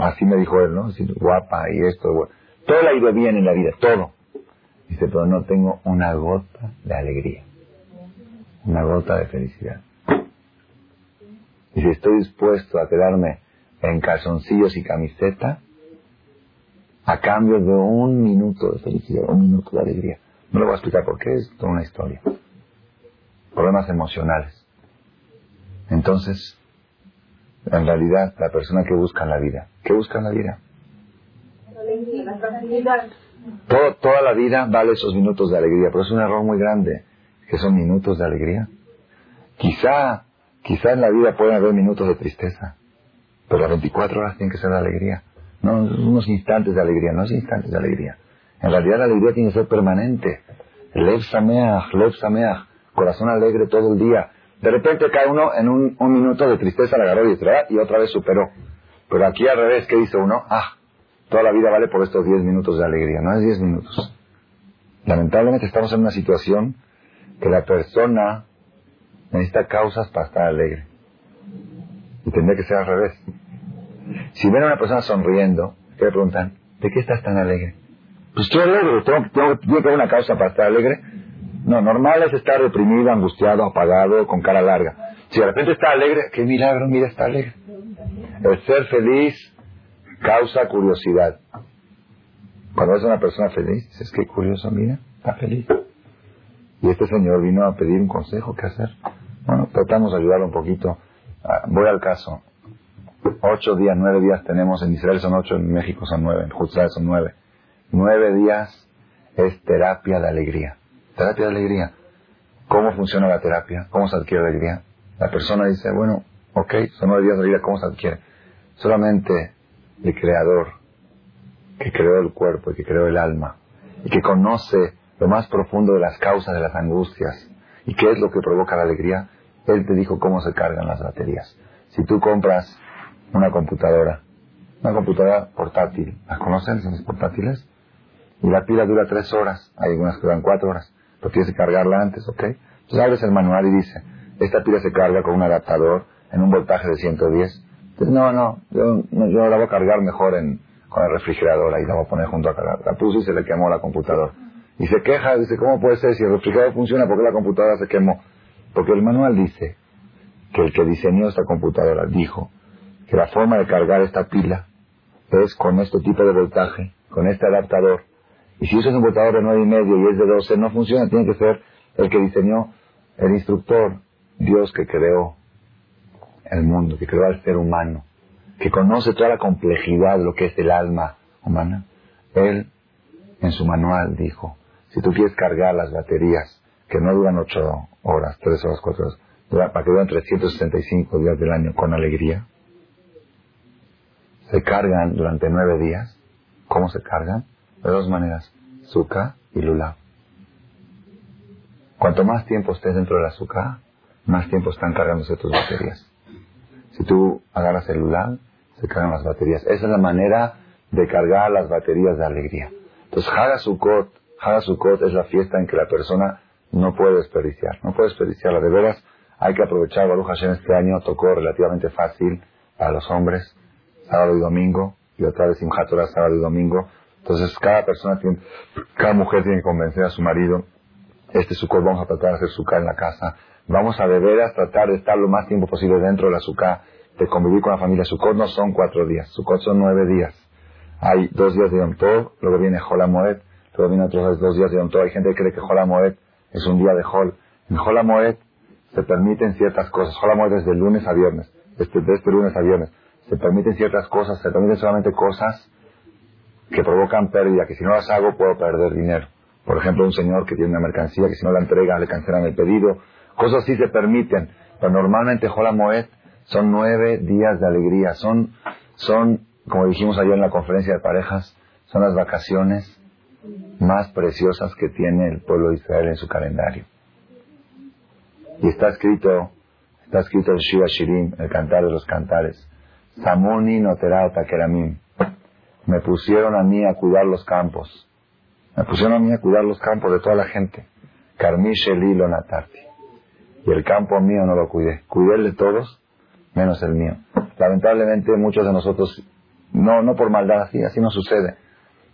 Así me dijo él, ¿no? Guapa y esto. Bueno. Todo le ha ido bien en la vida. Todo. Dice, pero no tengo una gota de alegría. Una gota de felicidad. Y si estoy dispuesto a quedarme en calzoncillos y camiseta, a cambio de un minuto de felicidad, un minuto de alegría. No le voy a explicar por qué, es toda una historia. Problemas emocionales. Entonces, en realidad, la persona que busca en la vida, ¿qué busca en la vida? Todo, toda la vida vale esos minutos de alegría, pero es un error muy grande, que son minutos de alegría. Quizá, quizá en la vida pueden haber minutos de tristeza, pero las 24 horas tienen que ser de alegría. No unos instantes de alegría, no es instantes de alegría. En realidad la alegría tiene que ser permanente. Lev sameach, lev sameach, corazón alegre todo el día. De repente cae uno en un, un minuto de tristeza, la agarró y, y otra vez superó. Pero aquí al revés, ¿qué dice uno? Ah, toda la vida vale por estos 10 minutos de alegría. No es 10 minutos. Lamentablemente estamos en una situación que la persona necesita causas para estar alegre. Y tendría que ser al revés. Si ven a una persona sonriendo, ¿qué le preguntan? ¿De qué estás tan alegre? Pues estoy alegre, tengo, tengo, tengo que haber una causa para estar alegre. No, normal es estar deprimido, angustiado, apagado, con cara larga. Si de repente está alegre, qué milagro, mira, está alegre. El ser feliz causa curiosidad. Cuando ves a una persona feliz, dices, qué curioso, mira, está feliz. Y este señor vino a pedir un consejo, ¿qué hacer? Bueno, tratamos de ayudarlo un poquito. Ah, voy al caso. Ocho días, nueve días tenemos, en Israel son ocho, en México son nueve, en Juzá son nueve. Nueve días es terapia de alegría. Terapia de alegría. ¿Cómo funciona la terapia? ¿Cómo se adquiere alegría? La persona dice, bueno, ok, son nueve días de alegría, ¿cómo se adquiere? Solamente el creador que creó el cuerpo y que creó el alma y que conoce lo más profundo de las causas de las angustias y qué es lo que provoca la alegría, Él te dijo cómo se cargan las baterías. Si tú compras una computadora, una computadora portátil, ¿las conocen? Son portátiles. Y la pila dura tres horas. Hay algunas que duran cuatro horas. Pero tienes que cargarla antes, ¿ok? Entonces abres el manual y dice, esta pila se carga con un adaptador en un voltaje de 110. Entonces, no, no, yo, no, yo la voy a cargar mejor en, con el refrigerador, ahí la voy a poner junto a. La puse y se le quemó la computadora. Y se queja, dice, ¿cómo puede ser si el refrigerador funciona? ¿Por qué la computadora se quemó? Porque el manual dice que el que diseñó esta computadora dijo que la forma de cargar esta pila es con este tipo de voltaje, con este adaptador. Y si usas un voltador de nueve y medio y es de 12, no funciona, tiene que ser el que diseñó, el instructor, Dios que creó el mundo, que creó al ser humano, que conoce toda la complejidad de lo que es el alma humana. Él, en su manual, dijo, si tú quieres cargar las baterías, que no duran ocho horas, tres horas, cuatro horas, para que duran 365 días del año con alegría, se cargan durante nueve días. ¿Cómo se cargan? De dos maneras, Zuka y Lula. Cuanto más tiempo estés dentro del azúcar, más tiempo están cargándose tus baterías. Si tú agarras el Lula, se cargan las baterías. Esa es la manera de cargar las baterías de alegría. Entonces, Haga Sukkot, Haga Sukkot es la fiesta en que la persona no puede desperdiciar, no puede desperdiciarla. De veras, hay que aprovechar. Baruch Hashem este año tocó relativamente fácil para los hombres, sábado y domingo, y otra vez Simchat sábado y domingo. Entonces, cada persona tiene, cada mujer tiene que convencer a su marido. Este Sukkot vamos a tratar de hacer Sukkot en la casa. Vamos a de veras tratar de estar lo más tiempo posible dentro de la Sukkot, de convivir con la familia. Sukkot no son cuatro días, Sukkot son nueve días. Hay dos días de Yom Tov, luego viene Hol Moed, luego viene otros dos días de Yom Tov. Hay gente que cree que Hol Moed es un día de Hol. En Hol Moed se permiten ciertas cosas. Hol Moed desde lunes a viernes, desde, de este lunes a viernes. Se permiten ciertas cosas, se permiten solamente cosas que provocan pérdida, que si no las hago puedo perder dinero. Por ejemplo, un señor que tiene una mercancía que si no la entrega le cancelan el pedido. Cosas así se permiten. Pero normalmente Hola Moed son nueve días de alegría. Son, son, como dijimos ayer en la conferencia de parejas, son las vacaciones más preciosas que tiene el pueblo de Israel en su calendario. Y está escrito, está escrito en Shiva Shirim, el cantar de los cantares. Samuni noterao takeramim. Me pusieron a mí a cuidar los campos. Me pusieron a mí a cuidar los campos de toda la gente. Carmiche Lilo Natarti. Y el campo mío no lo cuidé. Cuidé el de todos, menos el mío. Lamentablemente muchos de nosotros, no, no por maldad, así, así no sucede.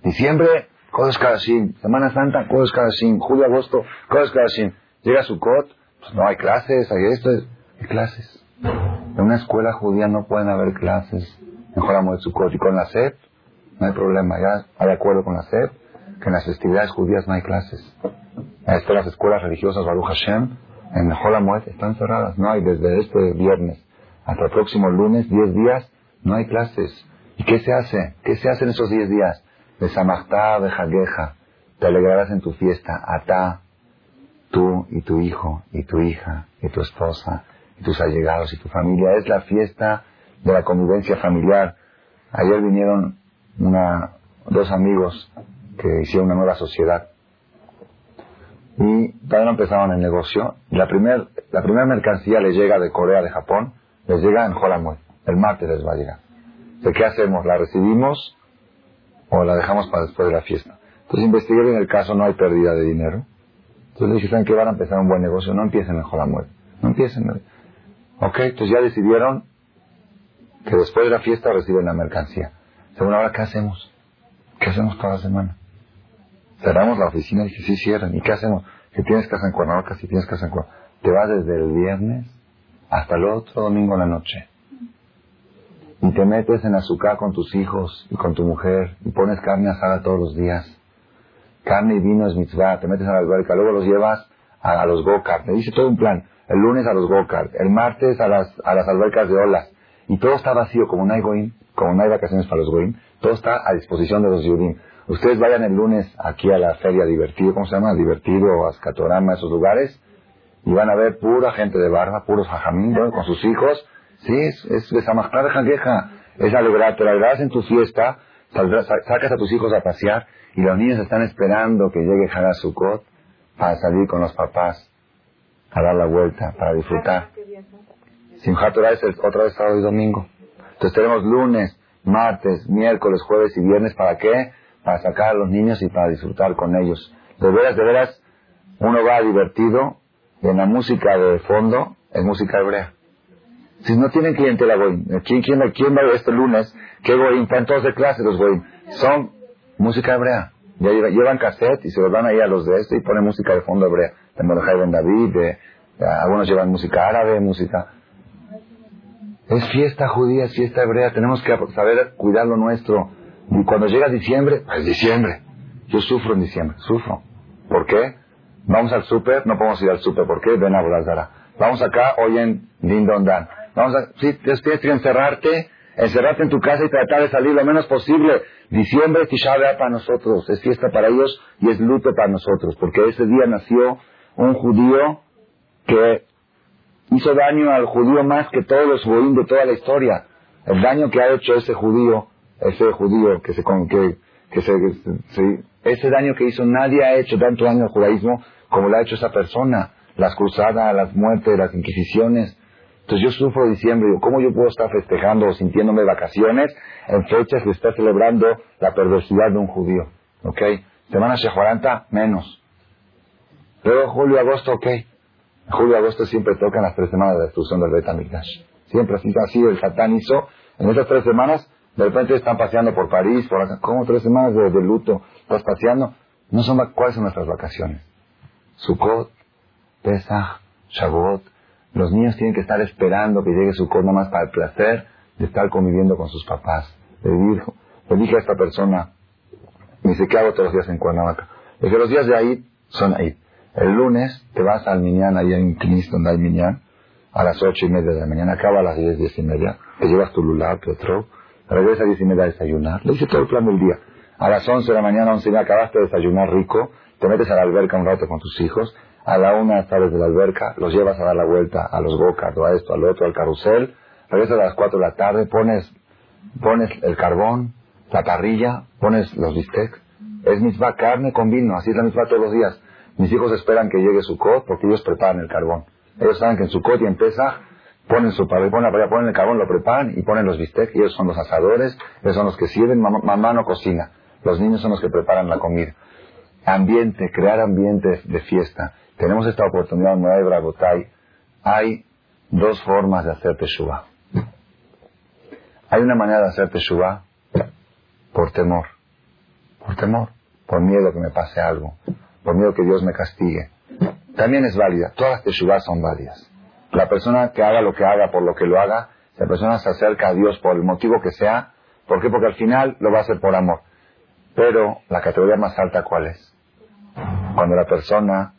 Diciembre, Kodesh Kadashim. Semana Santa, Kodesh Kadashim. Julio, agosto, Kodesh Kadashim. Llega Sukkot, pues no hay clases, hay esto, hay clases. En una escuela judía no pueden haber clases. Mejoramos de Sukkot. Y con la SEP, no hay problema. Ya hay acuerdo con la SEP que en las festividades judías no hay clases. Esto, las escuelas religiosas Baruch Hashem en Holamuet están cerradas. No hay desde este viernes hasta el próximo lunes, 10 días, no hay clases. ¿Y qué se hace? ¿Qué se hace en esos 10 días? De Samachtá, de Jagueja. Te alegrarás en tu fiesta. Atá, tú y tu hijo y tu hija y tu esposa y tus allegados y tu familia. Es la fiesta de la convivencia familiar. Ayer vinieron una, dos amigos que hicieron una nueva sociedad. Y todavía no empezaron el negocio. La primera la primer mercancía les llega de Corea, de Japón, les llega en Holamuet. El martes les va a llegar. ¿De qué hacemos? ¿La recibimos o la dejamos para después de la fiesta? Entonces investigué en el caso, no hay pérdida de dinero. Entonces le dije, ¿saben van a empezar un buen negocio? No empiecen en Holamuet. No empiecen. Ok, entonces ya decidieron que después de la fiesta reciben la mercancía. Según ahora, ¿qué hacemos? ¿Qué hacemos toda la semana? Cerramos la oficina y dije, sí, cierran. ¿Y qué hacemos? Que tienes casa en Cuernavaca, si tienes casa en Cuernavaca. Te vas desde el viernes hasta el otro domingo en la noche. Y te metes en azúcar con tus hijos y con tu mujer y pones carne asada todos los días. Carne y vino es mitzvah. Te metes a la alberca. Luego los llevas a, los go-kart. Me dice todo un plan. El lunes a los go-kart. El martes a las, a las albercas de olas. Y todo está vacío, como no hay como no hay vacaciones para los goim. Todo está a disposición de los yudim. Ustedes vayan el lunes aquí a la feria Divertido, ¿cómo se llama? Divertido o Ascatorama, esos lugares, y van a ver pura gente de barba, puros jajamín, ¿no? con sus hijos. Sí, es, es de jangueja, es alegrar, te alegrarás en tu fiesta, saldrás, sacas a tus hijos a pasear, y los niños están esperando que llegue Sukkot para salir con los papás a dar la vuelta, para disfrutar. Simchat Torah es el, otra vez sábado y domingo. Entonces tenemos lunes, martes, miércoles, jueves y viernes. ¿Para qué? Para sacar a los niños y para disfrutar con ellos. De veras, de veras, uno va divertido y en la música de fondo es música hebrea. Si no tienen clientela, güey, ¿quién, quién, quién va este lunes? ¿Qué güey? Están todos de clase los güey. Son música hebrea. Ya llevan cassette y se los van ahí a los de esto y ponen música de fondo hebrea. De Mordejai Ben David, de, algunos llevan música árabe, música... Es fiesta judía, es fiesta hebrea, tenemos que saber cuidar lo nuestro. Y cuando llega diciembre, es diciembre. Yo sufro en diciembre, sufro. ¿Por qué? Vamos al súper, no podemos ir al súper, ¿por qué? Ven a Borazara. Vamos acá, oyen Din Don Dan. Vamos a, sí, tienes que encerrarte, encerrarte en tu casa y tratar de salir lo menos posible. Diciembre, Tisha para nosotros, es fiesta para ellos y es luto para nosotros, porque ese día nació un judío que hizo daño al judío más que todos los judíos de toda la historia. El daño que ha hecho ese judío, ese judío que se, que, que se, ese daño que hizo, nadie ha hecho tanto daño al judaísmo como lo ha hecho esa persona. Las cruzadas, las muertes, las inquisiciones. Entonces yo sufro diciembre, ¿cómo yo puedo estar festejando o sintiéndome vacaciones en fechas que está celebrando la perversidad de un judío? ¿Ok? Semana Shehuaranta, menos. Luego julio, agosto, ok. Julio, agosto siempre tocan las tres semanas de destrucción del Betamigdash. Siempre así, así el Satán hizo. En esas tres semanas, de repente están paseando por París, por acá. ¿Cómo tres semanas de, luto? ¿Estás paseando? No son, ¿Cuáles son nuestras vacaciones? Sukkot, Pesach, Shavuot. Los niños tienen que estar esperando que llegue Sukkot nada más para el placer de estar conviviendo con sus papás. Le, dijo, le dije a esta persona, me dice, ¿qué hago todos los días en Cuernavaca? Le dije, los días de ahí son ahí. El lunes te vas al Minyan, ahí en Knis, donde hay Minyan, a las ocho y media de la mañana, acaba a las diez, diez y media, te llevas tu lulab, tu regresa a diez y media a desayunar, le hice todo el plan del día. A las once de la mañana, once y media, acabaste de desayunar rico, te metes a la alberca un rato con tus hijos, a la una sales de la alberca, los llevas a dar la vuelta a los go-karts, o a esto, al otro, al carrusel, regresas a las cuatro de la tarde, pones, pones el carbón, la parrilla, pones los bistecs, es misma carne con vino, así es la misma todos los días. Mis hijos esperan que llegue su cot porque ellos preparan el carbón. Ellos saben que en su cot y empieza, ponen su ponen, ponen el carbón, lo preparan y ponen los bistecs. Ellos son los asadores, ellos son los que sirven, mamá, no cocina. Los niños son los que preparan la comida. Ambiente, crear ambientes de fiesta. Tenemos esta oportunidad en Nueva Bragotay. Hay dos formas de hacer teshuva. Hay una manera de hacer teshuva por temor. Por temor. Por miedo que me pase algo por miedo que Dios me castigue. También es válida. Todas las teshuvas son válidas. La persona que haga lo que haga por lo que lo haga, la persona se acerca a Dios por el motivo que sea. ¿Por qué? Porque al final lo va a hacer por amor. Pero la categoría más alta, ¿cuál es? Cuando la persona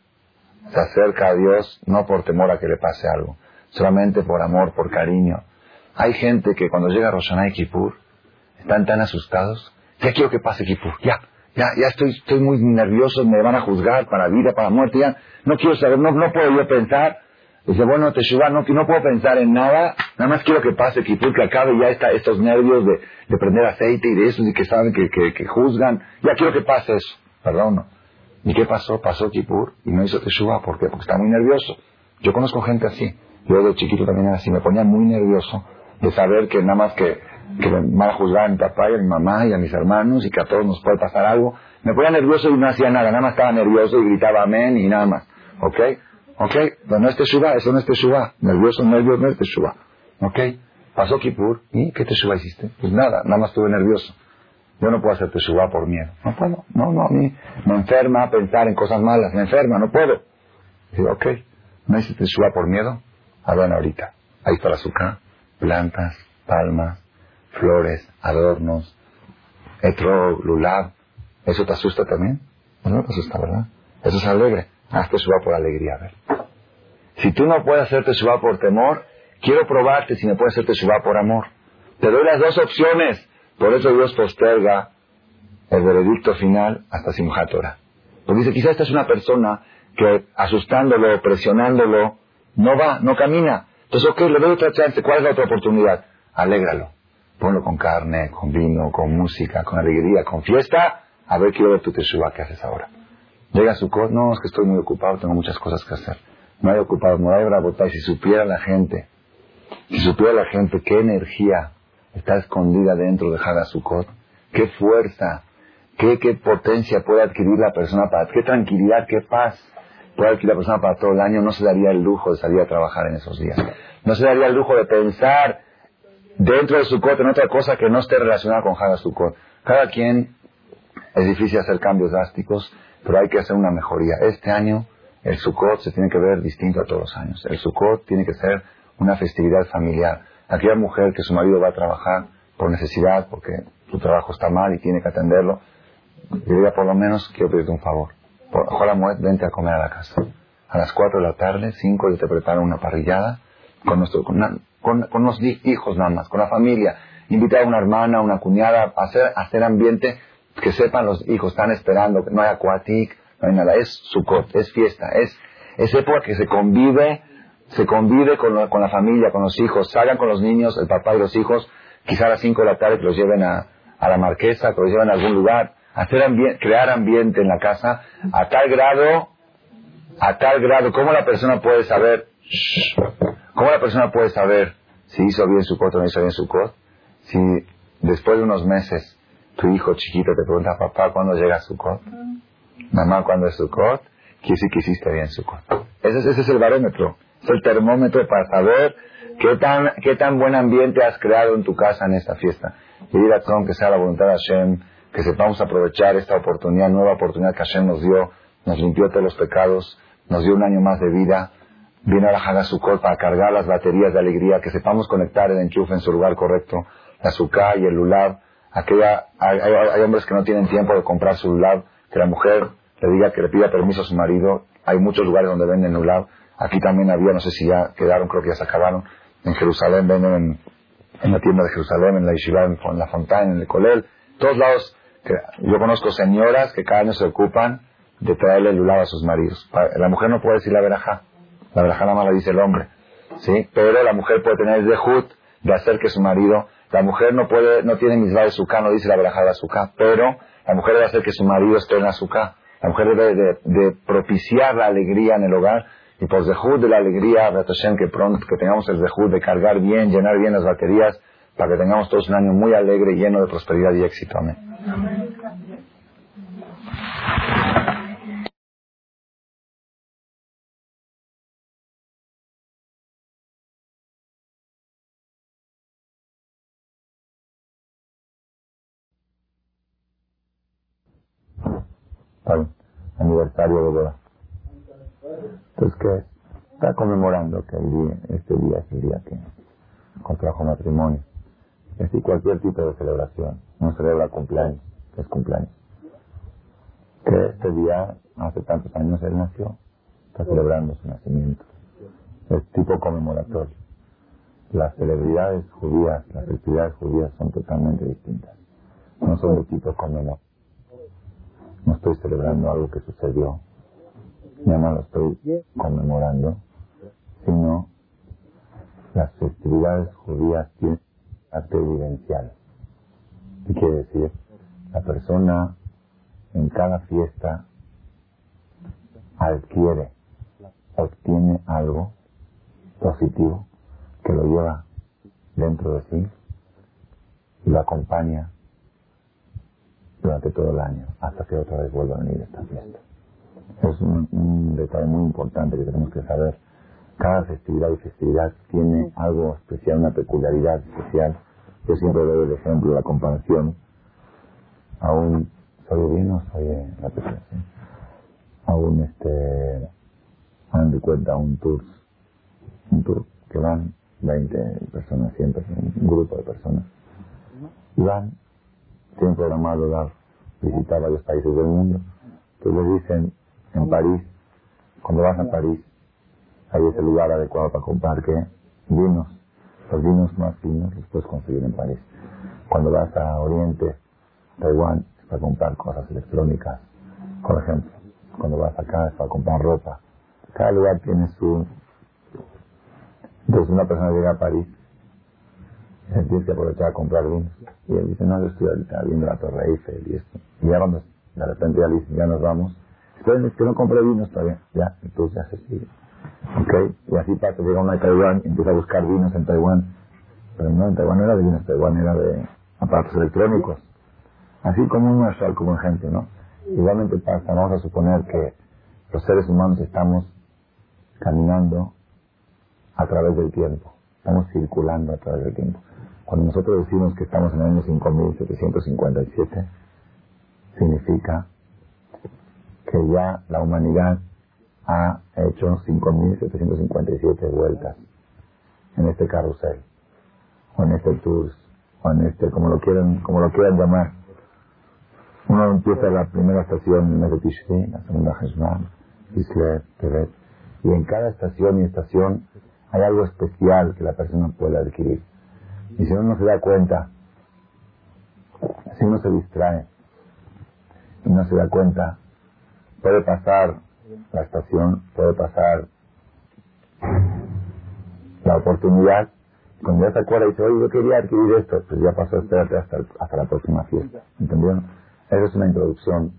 se acerca a Dios no por temor a que le pase algo, solamente por amor, por cariño. Hay gente que cuando llega a Roshanay y Kippur están tan asustados, ya quiero que pase Kippur, ya, ya, ya estoy, estoy muy nervioso, me van a juzgar para vida, para muerte, ya no quiero saber, no, no puedo yo pensar. Dice, bueno, Teshuvah, no, no puedo pensar en nada, nada más quiero que pase Kipur, que acabe ya está estos nervios de, de prender aceite y de eso, y que saben que, que, que, juzgan, ya quiero que pase eso, perdón. ¿Y qué pasó? Pasó Kipur y no hizo Teshuvah, ¿por qué? Porque está muy nervioso. Yo conozco gente así, yo de chiquito también era así, me ponía muy nervioso de saber que nada más que que me van a juzgar a mi papá y a mi mamá y a mis hermanos y que a todos nos puede pasar algo. Me ponía nervioso y no hacía nada, nada más estaba nervioso y gritaba amén y nada más. ¿Ok? ¿Ok? Pero no es teshuva, eso no es teshuva. Nervioso, nervioso, no es teshuva. ¿Ok? Pasó Kipur, ¿y qué teshuva hiciste? Pues nada, nada más estuve nervioso. Yo no puedo hacer teshuva por miedo. No puedo, no, no, a mí me enferma pensar en cosas malas, me enferma, no puedo. Digo, ok, ¿no hiciste teshuva por miedo? Hablan ahorita. Ahí está el azúcar, plantas, palmas, flores, adornos, etro, lulab. ¿Eso te asusta también? No, te asusta, ¿verdad? Eso es alegre. Hazte suba por alegría, a ver. Si tú no puedes hacerte suba por temor, quiero probarte si me puedes hacerte suba por amor. Te doy las dos opciones. Por eso Dios posterga el veredicto final hasta Simchat Porque dice, quizás esta es una persona que asustándolo, presionándolo, no va, no camina. Entonces, ok, le doy otra chance. ¿Cuál es la otra oportunidad? Alégralo. Ponlo con carne, con vino, con música, con alegría, con fiesta. A ver, quiero ver tu teshuva, ¿qué haces ahora? Llega su no, es que estoy muy ocupado, tengo muchas cosas que hacer. No hay ocupados, no hay Y Si supiera la gente, si supiera la gente qué energía está escondida dentro de Hagasukot, qué fuerza, qué, qué potencia puede adquirir la persona para, qué tranquilidad, qué paz puede adquirir la persona para todo el año, no se daría el lujo de salir a trabajar en esos días. No se daría el lujo de pensar dentro de Sukkot en otra cosa que no esté relacionada con Hagasukot. Cada quien es difícil hacer cambios drásticos, pero hay que hacer una mejoría. Este año el Sukkot se tiene que ver distinto a todos los años. El Sukkot tiene que ser una festividad familiar. Aquella mujer que su marido va a trabajar por necesidad, porque su trabajo está mal y tiene que atenderlo, diría por lo menos quiero pedirte un favor. Ojalá Moed, vente a comer a la casa. A las 4 de la tarde, 5 yo te preparo una parrillada con, nuestro, con, con, los hijos nada más, con la familia. Invitar a una hermana, una cuñada, a hacer, hacer ambiente que sepan los hijos, están esperando, no hay acuatic, no hay nada, es Sukkot, es fiesta, es, es época que se convive, se convive con, con la familia, con los hijos, salgan con los niños, el papá y los hijos, quizá a las 5 de la tarde que los lleven a, a la marquesa, que los lleven a algún lugar, hacer crear ambiente en la casa a tal grado, a tal grado, ¿cómo la persona puede saber, cómo la persona puede saber si hizo bien su cot o no hizo bien su cot? Si después de unos meses tu hijo chiquito te pregunta, papá, ¿cuándo llega su cot? Mamá, ¿cuándo es su cot? Quiere decir que hiciste bien su cot. Ese, ese es el barómetro, es el termómetro para saber qué tan, qué tan buen ambiente has creado en tu casa en esta fiesta. Y ir a que sea la voluntad de Hashem, que sepamos aprovechar esta oportunidad, nueva oportunidad que Hashem nos dio, nos limpió todos los pecados, nos dio un año más de vida, viene a la Haga Sukkot para cargar las baterías de alegría, que sepamos conectar el enchufe en su lugar correcto, la Sukkah y el Lulav, aquella, hay, hombres que no tienen tiempo de comprar su Lulav, que la mujer le diga que le pida permiso a su marido, hay muchos lugares donde venden Lulav, aquí también había, no sé si ya quedaron, creo que ya se acabaron, en Jerusalén venden en, la tienda de Jerusalén, en la Yeshiva, en la Fontana, en el Colel, todos lados yo conozco señoras que cada año se ocupan de traerle el lulav a sus maridos. La mujer no puede decir la verajá. La verajá nada más la dice el hombre. ¿Sí? Pero la mujer puede tener el dejut de hacer que su marido, la mujer no puede, no tiene misma de azúcar, no dice la verajá de azúcar, pero la mujer debe hacer que su marido esté en azúcar. La mujer debe de, propiciar la alegría en el hogar y por dejud de la alegría, que pronto, que tengamos el dejud de cargar bien, llenar bien las baterías, para que tengamos todos un año muy alegre, lleno de prosperidad y éxito. Amén. Aniversario de boda. Entonces, que está conmemorando que el día, este día es el día que contrajo matrimonio. Es decir, cualquier tipo de celebración. No celebra cumpleaños, es cumpleaños. Que este día, hace tantos años él nació, está celebrando su nacimiento. Es tipo conmemoratorio. Las celebridades judías, las festividades judías son totalmente distintas. No son de tipo conmemoratorio. No estoy celebrando algo que sucedió, ya no lo estoy conmemorando, sino las festividades judías tienen arte vivencial. ¿Qué quiere decir? La persona en cada fiesta adquiere, obtiene algo positivo que lo lleva dentro de sí y lo acompaña durante todo el año, hasta que otra vez vuelva a venir esta fiesta. Es un, un detalle muy importante que tenemos que saber. Cada festividad y festividad tiene algo especial, una peculiaridad especial yo siempre doy el ejemplo, la comparación. Aún, ¿soy bien o soy la persona? Aún este, han de cuenta un tour, un tour que van 20 personas, 100 personas, un grupo de personas. Y van, tienen programado dar, visitar varios países del mundo. Entonces les dicen, en París, cuando vas a París, hay ese lugar adecuado para comprar que vinos los vinos más finos los puedes conseguir en París. Cuando vas a Oriente, Taiwán, es para comprar cosas electrónicas. Por ejemplo, cuando vas acá es para comprar ropa. Cada lugar tiene su... Entonces una persona llega a París, tienes que aprovechar a comprar vinos. Y él dice, no, yo estoy ahorita viendo la Torre Eiffel y esto. Y ya cuando de repente ya dice, ya nos vamos. Esperen, es que no compré vinos todavía. Ya, entonces ya se sigue. ¿Ok? Y así pasa, llega uno a Taiwán y empieza a buscar vinos en Taiwán. Pero no, en Taiwán era de vinos, Taiwán era de aparatos electrónicos. Así como un marshal, como ejemplo, ¿no? Igualmente pasa, vamos a suponer que los seres humanos estamos caminando a través del tiempo. Estamos circulando a través del tiempo. Cuando nosotros decimos que estamos en el año 5757, significa que ya la humanidad ha hecho 5.757 vueltas en este carrusel, o en este tour, o en este, como lo quieran, como lo quieran llamar. Uno empieza la primera estación en el la segunda Heshvan, Kislev, Tebet, y en cada estación y estación hay algo especial que la persona puede adquirir. Y si uno no se da cuenta, si uno se distrae y no se da cuenta, puede pasar la estación, puede pasar la oportunidad. Cuando ya se acuerda y dice, oye, yo quería adquirir esto, pues ya pasó, espérate hasta, hasta la próxima fiesta. ¿Entendieron? Esa es una introducción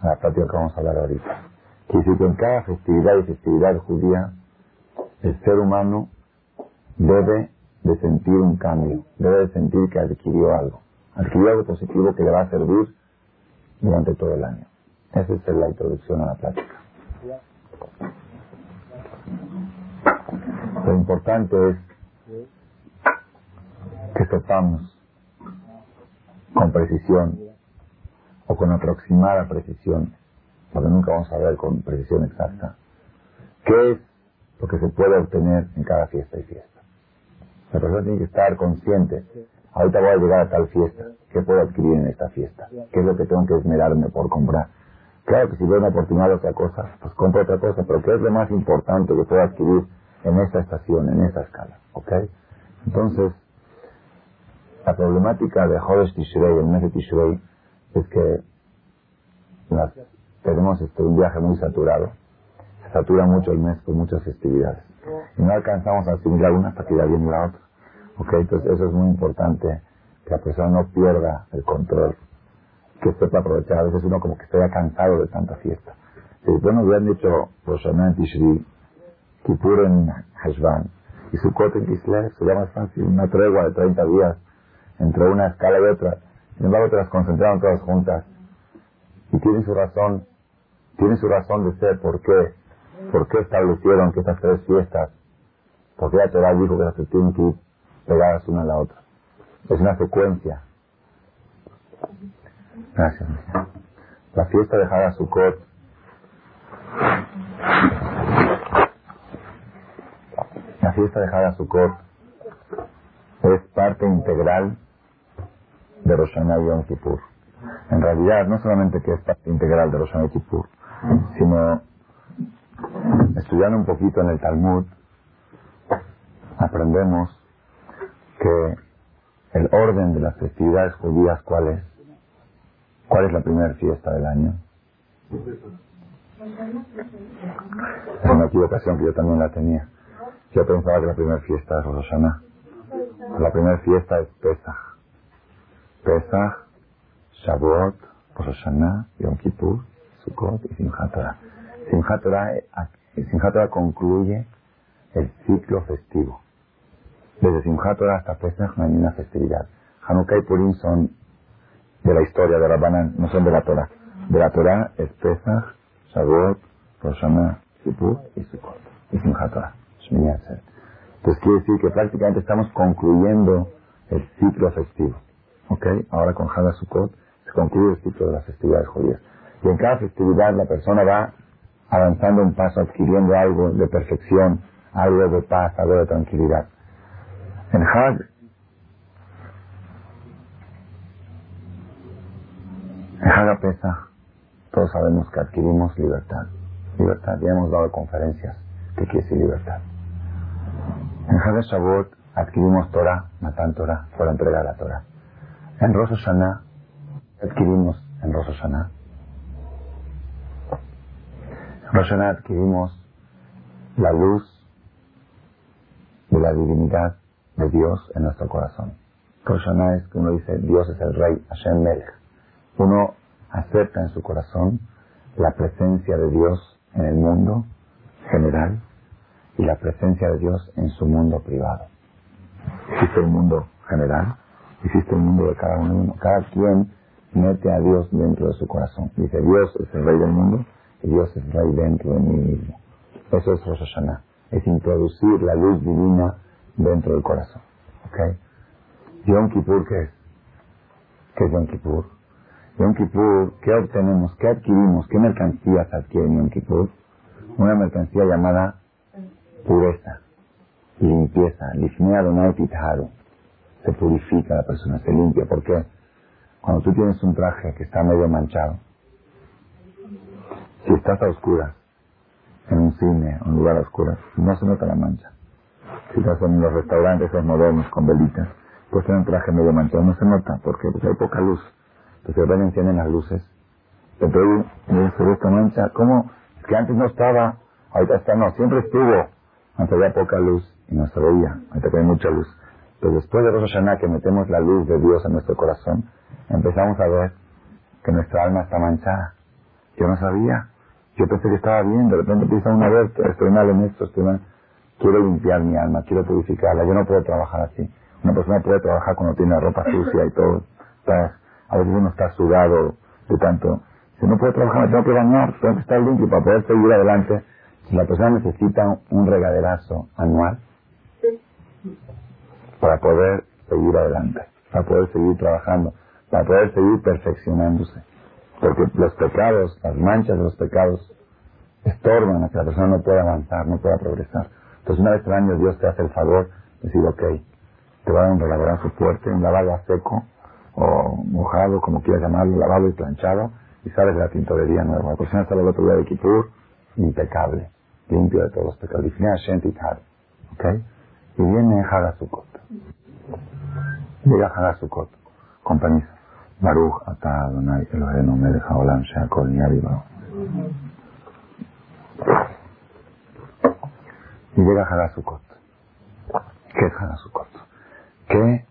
a la práctica que vamos a hablar ahorita. Que dice que en cada festividad y festividad judía, el ser humano debe de sentir un cambio, debe de sentir que adquirió algo, adquirió algo positivo que le va a servir durante todo el año. Esa es la introducción a la práctica. Lo importante es que sepamos con precisión o con aproximada precisión, porque nunca vamos a ver con precisión exacta, qué es lo que se puede obtener en cada fiesta y fiesta. La persona tiene que estar consciente. Ahorita voy a llegar a tal fiesta. ¿Qué puedo adquirir en esta fiesta? ¿Qué es lo que tengo que esmerarme por comprar? Claro que si veo una oportunidad de otra cosa, pues compro otra cosa, pero ¿qué es lo más importante que puedo adquirir en esta estación, en esta escala? ¿Ok? Entonces, la problemática de Hodesh Tishrei, el mes de Tishrei, es que tenemos este, un viaje muy saturado. Satura mucho el mes con muchas festividades. Y no alcanzamos a asimilar una hasta que ya viene la otra. ¿Ok? Entonces, eso es muy importante, que la persona no pierda el control que sepa aprovechar. A veces uno como que está cansado de tanta fiesta. Si después nos hubieran dicho Roshaná en Tishri, Kippur en Heshvan y Sukkot en Kislev, sería más fácil, una tregua de 30 días entre una escala y otra. Sin embargo, te las concentraron todas juntas. Y tiene su razón, tiene su razón de ser. ¿Por qué? ¿Por qué establecieron que estas tres fiestas? Porque la Torah dijo que las tienen que ir pegadas una a la otra. Es una secuencia. Gracias. La fiesta de Haga Sukkot la fiesta de Haga Sukkot es parte integral de Rosh Hashanah Yom Kippur. En realidad, no solamente que es parte integral de Rosh Hashanah Kippur, sino estudiando un poquito en el Talmud, aprendemos que el orden de las festividades judías, ¿cuál es? ¿Cuál es la primera fiesta del año? Es una equivocación que yo también la tenía. Yo pensaba que la primera fiesta es Rosh Hashanah. La primera fiesta es Pesach. Pesach, Shavuot, Rosh Hashanah, Yom Kippur, Sukkot y Simchat Torah. Simchat Torah, Torah concluye el ciclo festivo. Desde Simchat Torah hasta Pesach no hay ninguna festividad. Hanukkah y Purim son de la historia de Rabbanan, no son de la Torah. De la Torah es Pesach, Shavuot, Rosh Hashanah, Kippur y Sukkot. Y Simchat Torah. Entonces quiere decir que prácticamente estamos concluyendo el ciclo festivo. ¿Ok? Ahora con Hada Sukkot se concluye el ciclo de las festividades judías. Y en cada festividad la persona va avanzando un paso, adquiriendo algo de perfección, algo de paz, algo de tranquilidad. En Hag, en Haga Pesach, todos sabemos que adquirimos libertad. Libertad, ya hemos dado conferencias. ¿Qué quiere decir libertad? En Hag Shavuot adquirimos Torah, Matan Torah, fue la entrega la Torah. En Rosh adquirimos, en Rosh en Rosh Hashanah adquirimos la luz de la divinidad de Dios en nuestro corazón. Rosh Hashanah es que uno dice, Dios es el Rey, Hashem Melech. Uno acepta en su corazón la presencia de Dios en el mundo general y la presencia de Dios en su mundo privado. Existe el mundo general, existe el mundo de cada uno. Cada quien mete a Dios dentro de su corazón. Dice, Dios es el rey del mundo y Dios es rey dentro de mí mismo. Eso es Rosh Hashanah. Es introducir la luz divina dentro del corazón. ¿Ok? Yom Kippur, ¿qué es? ¿Qué es Yom Kippur? Yom Kippur, ¿qué obtenemos? ¿Qué adquirimos? ¿Qué mercancías adquiere Yom Kippur? Una mercancía llamada pureza limpieza. Lifnea Donai. Se purifica la persona, se limpia. ¿Por qué? Cuando tú tienes un traje que está medio manchado, si estás a oscuras, en un cine, en un lugar a oscuras, no se nota la mancha. Si estás en los restaurantes esos modernos con velitas, pues tener un traje medio manchado, no se nota, porque hay poca luz. Entonces de encienden las luces. Entonces, sobre esta mancha, ¿cómo? Es que antes no estaba, ahorita está, no, siempre estuvo. Antes había poca luz y no se veía, ahorita hay mucha luz. Pero después de Rosh Hashanah, que metemos la luz de Dios en nuestro corazón, empezamos a ver que nuestra alma está manchada. Yo no sabía. Yo pensé que estaba bien, de repente empieza una vez, estoy mal en esto, estoy mal. Quiero limpiar mi alma, quiero purificarla. Yo no puedo trabajar así. Una persona puede trabajar cuando tiene ropa sucia y todo. a veces uno está sudado de tanto. Si no puedo trabajar, me tengo que bañar, tengo que estar limpio para poder seguir adelante. La persona necesita un regaderazo anual para poder seguir adelante, para poder seguir trabajando, para poder seguir perfeccionándose. Porque los pecados, las manchas de los pecados, estorban a que la persona no pueda avanzar, no pueda progresar. Entonces una vez al año Dios te hace el favor de decir, ok, te va a dar un regaderazo fuerte, un lavado a seco, o mojado, como quieras llamarlo, lavado y planchado, y sales de la tintorería nueva. La persona sale el otro día de Kippur, impecable, limpio de todos los pecados. ¿Ok? Y viene Hagasukot. Llega Hagasukot, con permiso. Baruch ata Adonai melech haolam she'akol Y llega Hagasukot. ¿Qué es Hagasukot? Que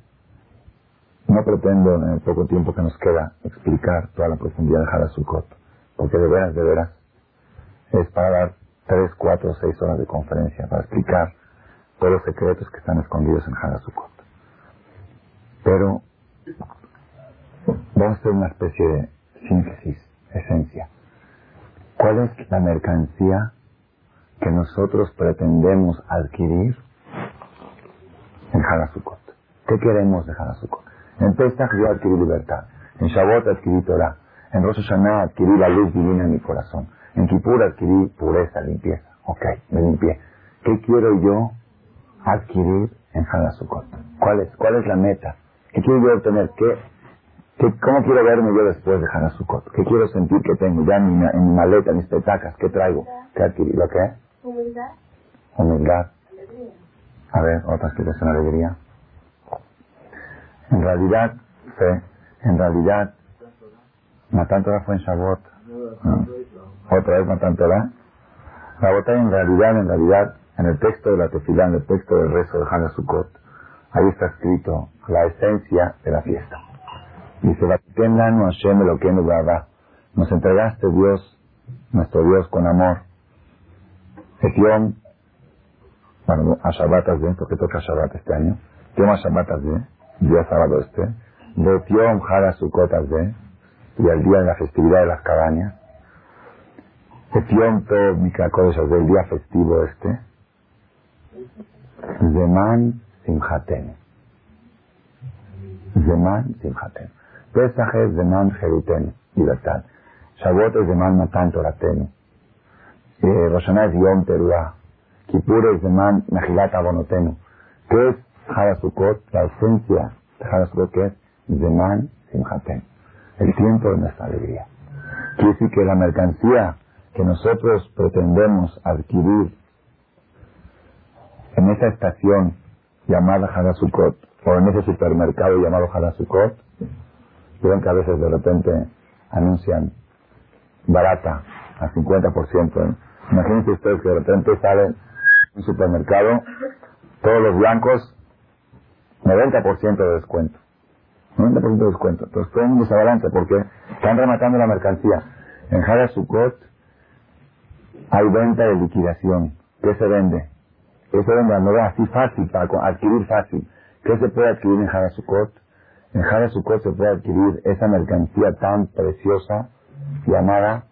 no pretendo en el poco tiempo que nos queda explicar toda la profundidad de Hagasukot, porque de veras, de veras, es para dar tres, cuatro, seis horas de conferencia para explicar todos los secretos que están escondidos en Hagasukot. Pero vamos a hacer una especie de síntesis, esencia. ¿Cuál es la mercancía que nosotros pretendemos adquirir en Hagasukot? ¿Qué queremos de Hagasukot? En Pesach yo adquirí libertad. En Shavuot adquirí Torah. En Rosh Hashanah adquirí la luz divina en mi corazón. En Kippur adquirí pureza, limpieza. Ok, me limpié. ¿Qué quiero yo adquirir en Hagasukot? ¿Cuál es, ¿Cuál es la meta? ¿Qué quiero yo obtener? ¿Qué, ¿Cómo quiero verme yo después de Hanasukot? ¿Qué quiero sentir que tengo ya en mi, en mi maleta, en mis petacas? ¿Qué traigo? ¿Qué adquirí? ¿Lo qué? Humildad. Humildad. Alegría. A ver, otra explicación, alegría. En realidad, fe. En realidad, Matan Torah fue en Shavuot. Ah. Otra vez Matan Torah. La botella en realidad, en realidad, en el texto de la tefilá, en el texto del rezo de Hanasukot, ahí está escrito la esencia de la fiesta. Dice, Hashem lo que nos entregaste Dios, nuestro Dios con amor. Etión, bueno, a Shabbat bien, porque toca Shabbat este año. Etión a Shabbat bien, día sábado este. De Etión Jara Sukkot bien, y el día de la festividad de las cabañas. Etión todo Mikakodesh del día festivo este. Zeman Simhaten. Zeman Simhaten. Pesach es Zeman Jeruten, libertad. Shavuot es Zeman Matan Toratenu. Eh, Roshaná es Yom Teruah. Kippur es Zeman Mejilat Abonotenu. ¿Qué es Harasukot? La esencia de Harasukot que es Zeman Simhaten. El tiempo de nuestra alegría. Quiere decir que la mercancía que nosotros pretendemos adquirir en esa estación llamada Harasukot, o en ese supermercado llamado Harasukot, Ven que a veces de repente anuncian barata al 50%. ¿eh? Imagínense ustedes que de repente sale un supermercado, todos los blancos, 90% de descuento. 90% de descuento. Entonces todo el mundo se abalanza porque están rematando la mercancía. En Jara Sukkot hay venta de liquidación. ¿Qué se vende? eso era una novela así fácil, para adquirir fácil. ¿Qué se puede adquirir en Harasukot? En Harasukot se puede adquirir esa mercancía tan preciosa llamada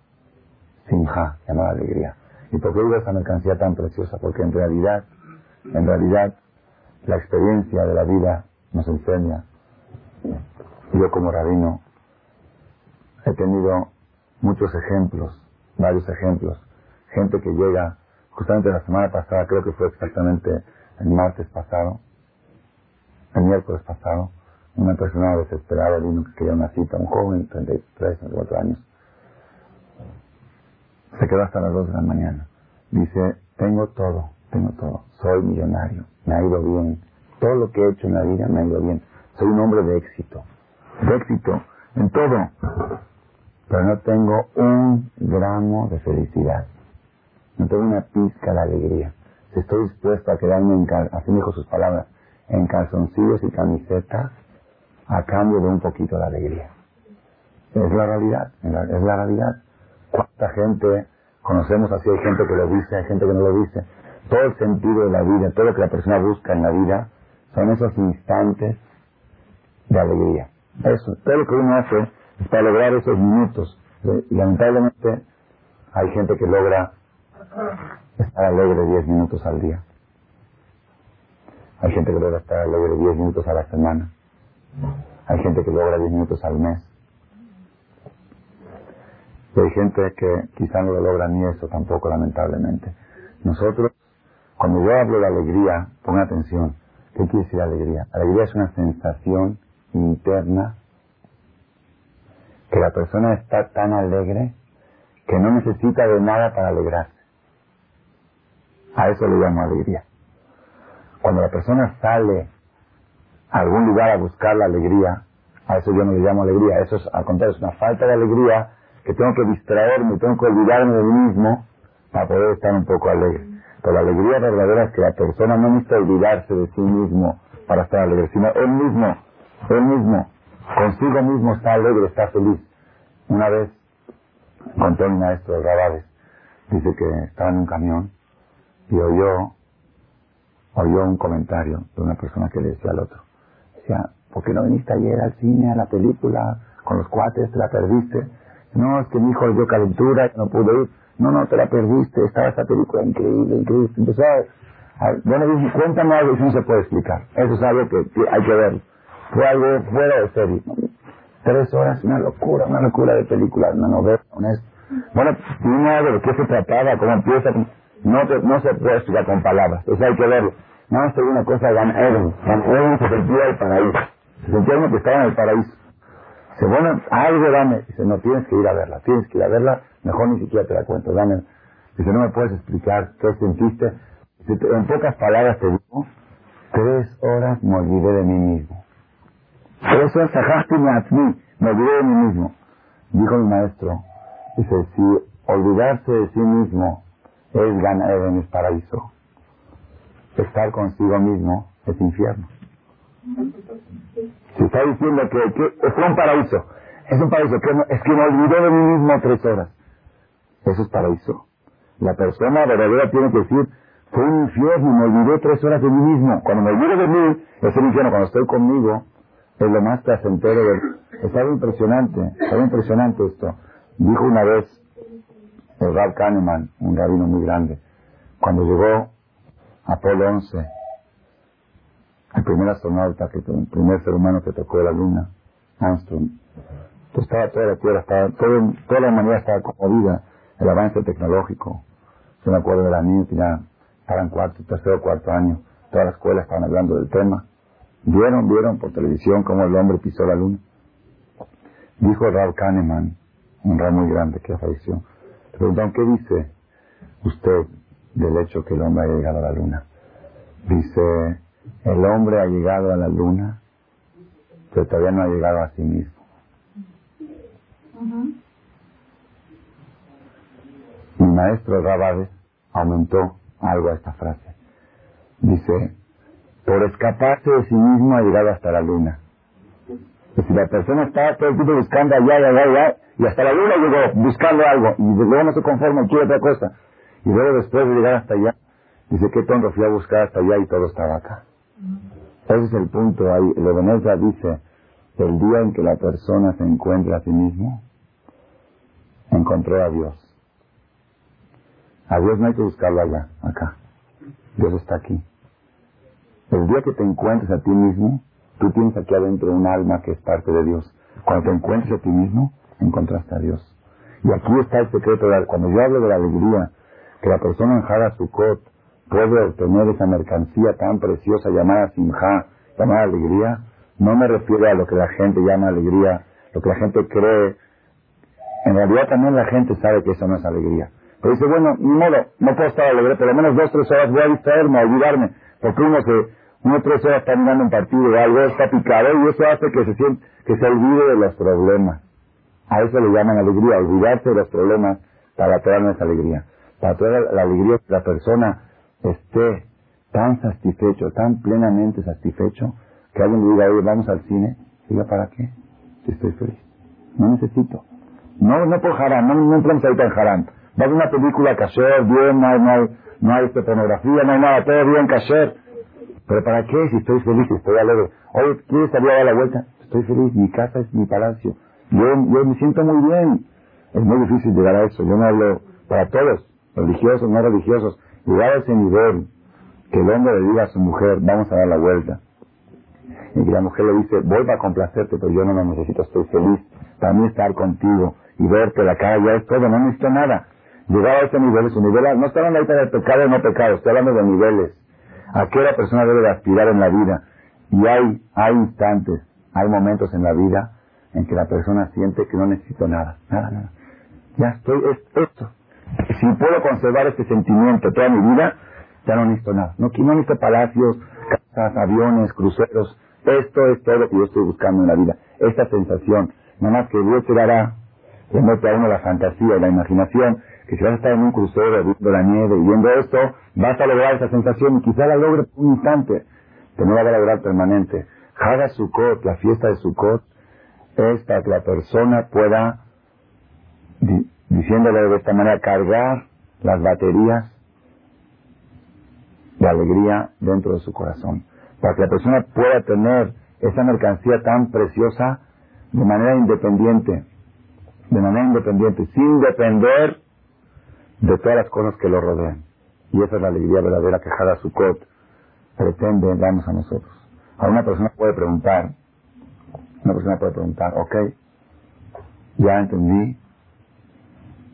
Simha, llamada alegría. ¿Y por qué digo esa mercancía tan preciosa? Porque en realidad, en realidad, la experiencia de la vida nos enseña. Yo como rabino he tenido muchos ejemplos, varios ejemplos. Gente que llega, justamente la semana pasada, creo que fue exactamente el martes pasado, el miércoles pasado, una persona desesperada vino que quería una cita, un joven, 33, 34 años. Se quedó hasta las 2 de la mañana. Dice, tengo todo, tengo todo. Soy millonario, me ha ido bien. Todo lo que he hecho en la vida me ha ido bien. Soy un hombre de éxito. De éxito en todo. Pero no tengo un gramo de felicidad. No tengo una pizca de alegría. Estoy dispuesto a quedarme en, así dijo sus palabras, en calzoncillos y camisetas a cambio de un poquito de alegría. Es la realidad, es la realidad. ¿Cuánta gente conocemos así? Hay gente que lo dice, hay gente que no lo dice. Todo el sentido de la vida, todo lo que la persona busca en la vida, son esos instantes de alegría. Eso, todo lo que uno hace es para lograr esos minutos. Lamentablemente hay gente que logra estar alegre 10 minutos al día. Hay gente que logra estar alegre 10 minutos a la semana. Hay gente que logra 10 minutos al mes. Y hay gente que quizá no lo logra ni eso tampoco, lamentablemente. Nosotros, cuando yo hablo de alegría, pon atención. ¿Qué quiere decir alegría? Alegría es una sensación interna que la persona está tan alegre que no necesita de nada para alegrarse. A eso le llamo alegría. Cuando la persona sale a algún lugar a buscar la alegría, a eso yo no le llamo alegría, eso es al contrario, es una falta de alegría que tengo que distraerme, tengo que olvidarme de mí mismo para poder estar un poco alegre. Pero la alegría verdadera es que la persona no necesita olvidarse de sí mismo para estar alegre, sino él mismo, él mismo, consigo mismo está alegre, está feliz. Una vez contó mi maestro Rabades, dice que estaba en un camión y oyó oyó un comentario de una persona que le decía al otro. Decía, ¿por qué no viniste ayer al cine, a la película, con los cuates, te la perdiste? No, es que mi hijo dio calentura, no pudo ir. No, no, te la perdiste, estaba esa película increíble, increíble. Empezó a, bueno, dije, cuéntame algo, eso no se puede explicar. Eso es algo que, hay que ver. Fue algo fuera de serie. Tres horas, una locura, una locura de película, una novela, honesto. Bueno, dime algo de qué se trataba, cómo empieza. No, no se puede explicar con palabras, eso hay que verlo. No, esto una cosa Gan Eden. Gan Eden se sentía el paraíso. Se como que estaba en el paraíso. Dice, bueno, algo dame. Dice, no, tienes que ir a verla, tienes que ir a verla, mejor ni siquiera te la cuento, dame. Dice, no me puedes explicar qué sentiste. En pocas palabras te digo, tres horas me olvidé de mí mismo. Tres horas sajaste me me olvidé de mí mismo. Dijo mi maestro, dice, si olvidarse de sí mismo es ganar en el paraíso. Estar consigo mismo es infierno. Se está diciendo que, que es un paraíso. Es un paraíso. Que es que me olvidé de mí mismo tres horas. Eso es paraíso. La persona verdadera tiene que decir, fue un infierno, me olvidé tres horas de mí mismo. Cuando me olvido de mí, es el infierno. Cuando estoy conmigo, es lo más placentero. Es algo impresionante, es algo impresionante esto. Dijo una vez el Kahneman, un rabino muy grande, cuando llegó Apolo 11, el primer astronauta, que, el primer ser humano que tocó la luna, Armstrong, estaba toda la Tierra, estaba, toda la humanidad estaba conmovida, el avance tecnológico. Yo me acuerdo de la niña que ya estaban cuarto, tercero, cuarto año, todas las escuelas estaban hablando del tema. Vieron, vieron por televisión cómo el hombre pisó la luna. Dijo Rab Kahneman, un rab muy grande que falleció, Preguntaron, ¿qué dice usted del hecho que el hombre ha llegado a la luna? Dice, el hombre ha llegado a la luna, pero todavía no ha llegado a sí mismo. Mi maestro Rabades aumentó algo a esta frase. Dice, por escaparse de sí mismo ha llegado hasta la luna. Y si la persona está todo el tiempo buscando allá, allá, allá, y hasta la luna llegó buscando algo, y luego no se conforma, quiere otra cosa, y luego después de llegar hasta allá, Dice, qué tonto fui a buscar hasta allá y todo estaba acá. Ese es el punto ahí. Leveneza dice, el día en que la persona se encuentra a sí mismo, encontró a Dios. A Dios no hay que buscarlo allá, acá. Dios está aquí. El día que te encuentres a ti mismo, tú tienes aquí adentro un alma que es parte de Dios. Cuando te encuentres a ti mismo, encontraste a Dios. Y aquí está el secreto. De, cuando yo hablo de la alegría, que la persona en su Sukkot puede obtener esa mercancía tan preciosa llamada Simha, llamada alegría, no me refiero a lo que la gente llama alegría, lo que la gente cree. En realidad también la gente sabe que eso no es alegría. Pero dice, bueno, ni modo, no puedo estar alegre, por lo menos dos, tres horas voy a distraerme, a olvidarme, porque uno se, uno tres horas está mirando un partido o algo, está picado y eso hace que se siente, que se olvide de los problemas. A eso le llaman alegría, olvidarse de los problemas para traer esa alegría. Para traer la alegría que la persona esté tan satisfecho, tan plenamente satisfecho, que alguien diga, oye, vamos al cine. Diga, ¿para qué? Si estoy feliz. No necesito. No, no por haram, no, no entramos ahorita en haram. Va a una película kasher, bien, no hay, no hay, no hay pornografía, no hay nada, todo bien kasher. Pero ¿para qué? Si estoy feliz, si estoy alegre. Oye, ¿quieres salir a dar la vuelta? Estoy feliz, mi casa es mi palacio. Yo, yo me siento muy bien. Es muy difícil llegar a eso. Yo no hablo para todos, religiosos, no religiosos. Llegar a ese nivel que el hombre le diga a su mujer, vamos a dar la vuelta. Y que la mujer le dice, voy para complacerte, pero yo no me necesito, estoy feliz. También estar contigo y verte la cara ya es todo, no necesito nada. Llegar a ese nivel es un nivel, no estoy hablando de pecado o no pecado, estoy hablando de niveles. ¿A qué la persona debe de aspirar en la vida? Y hay, hay instantes, hay momentos en la vida en que la persona siente que no necesito nada, nada, nada. Ya estoy, es esto. Si puedo conservar este sentimiento toda mi vida, ya no necesito nada. No, no necesito palacios, casas, aviones, cruceros. Esto es todo lo que yo estoy buscando en la vida. Esta sensación. Nada más que Dios te dará, le mete a uno la fantasía y la imaginación, que si vas a estar en un crucero viendo la nieve y viendo esto, vas a lograr esa sensación y quizá la logre por un instante, pero no la va a lograr permanente. Haga Sukkot, la fiesta de Sukkot, es para que la persona pueda, diciéndole de esta manera, cargar las baterías de alegría dentro de su corazón. Para que la persona pueda tener esa mercancía tan preciosa de manera independiente, de manera independiente, sin depender de todas las cosas que lo rodean. Y esa es la alegría verdadera que Hada Sukkot pretende darnos a nosotros. A una persona puede preguntar, una persona puede preguntar, ok, ya entendí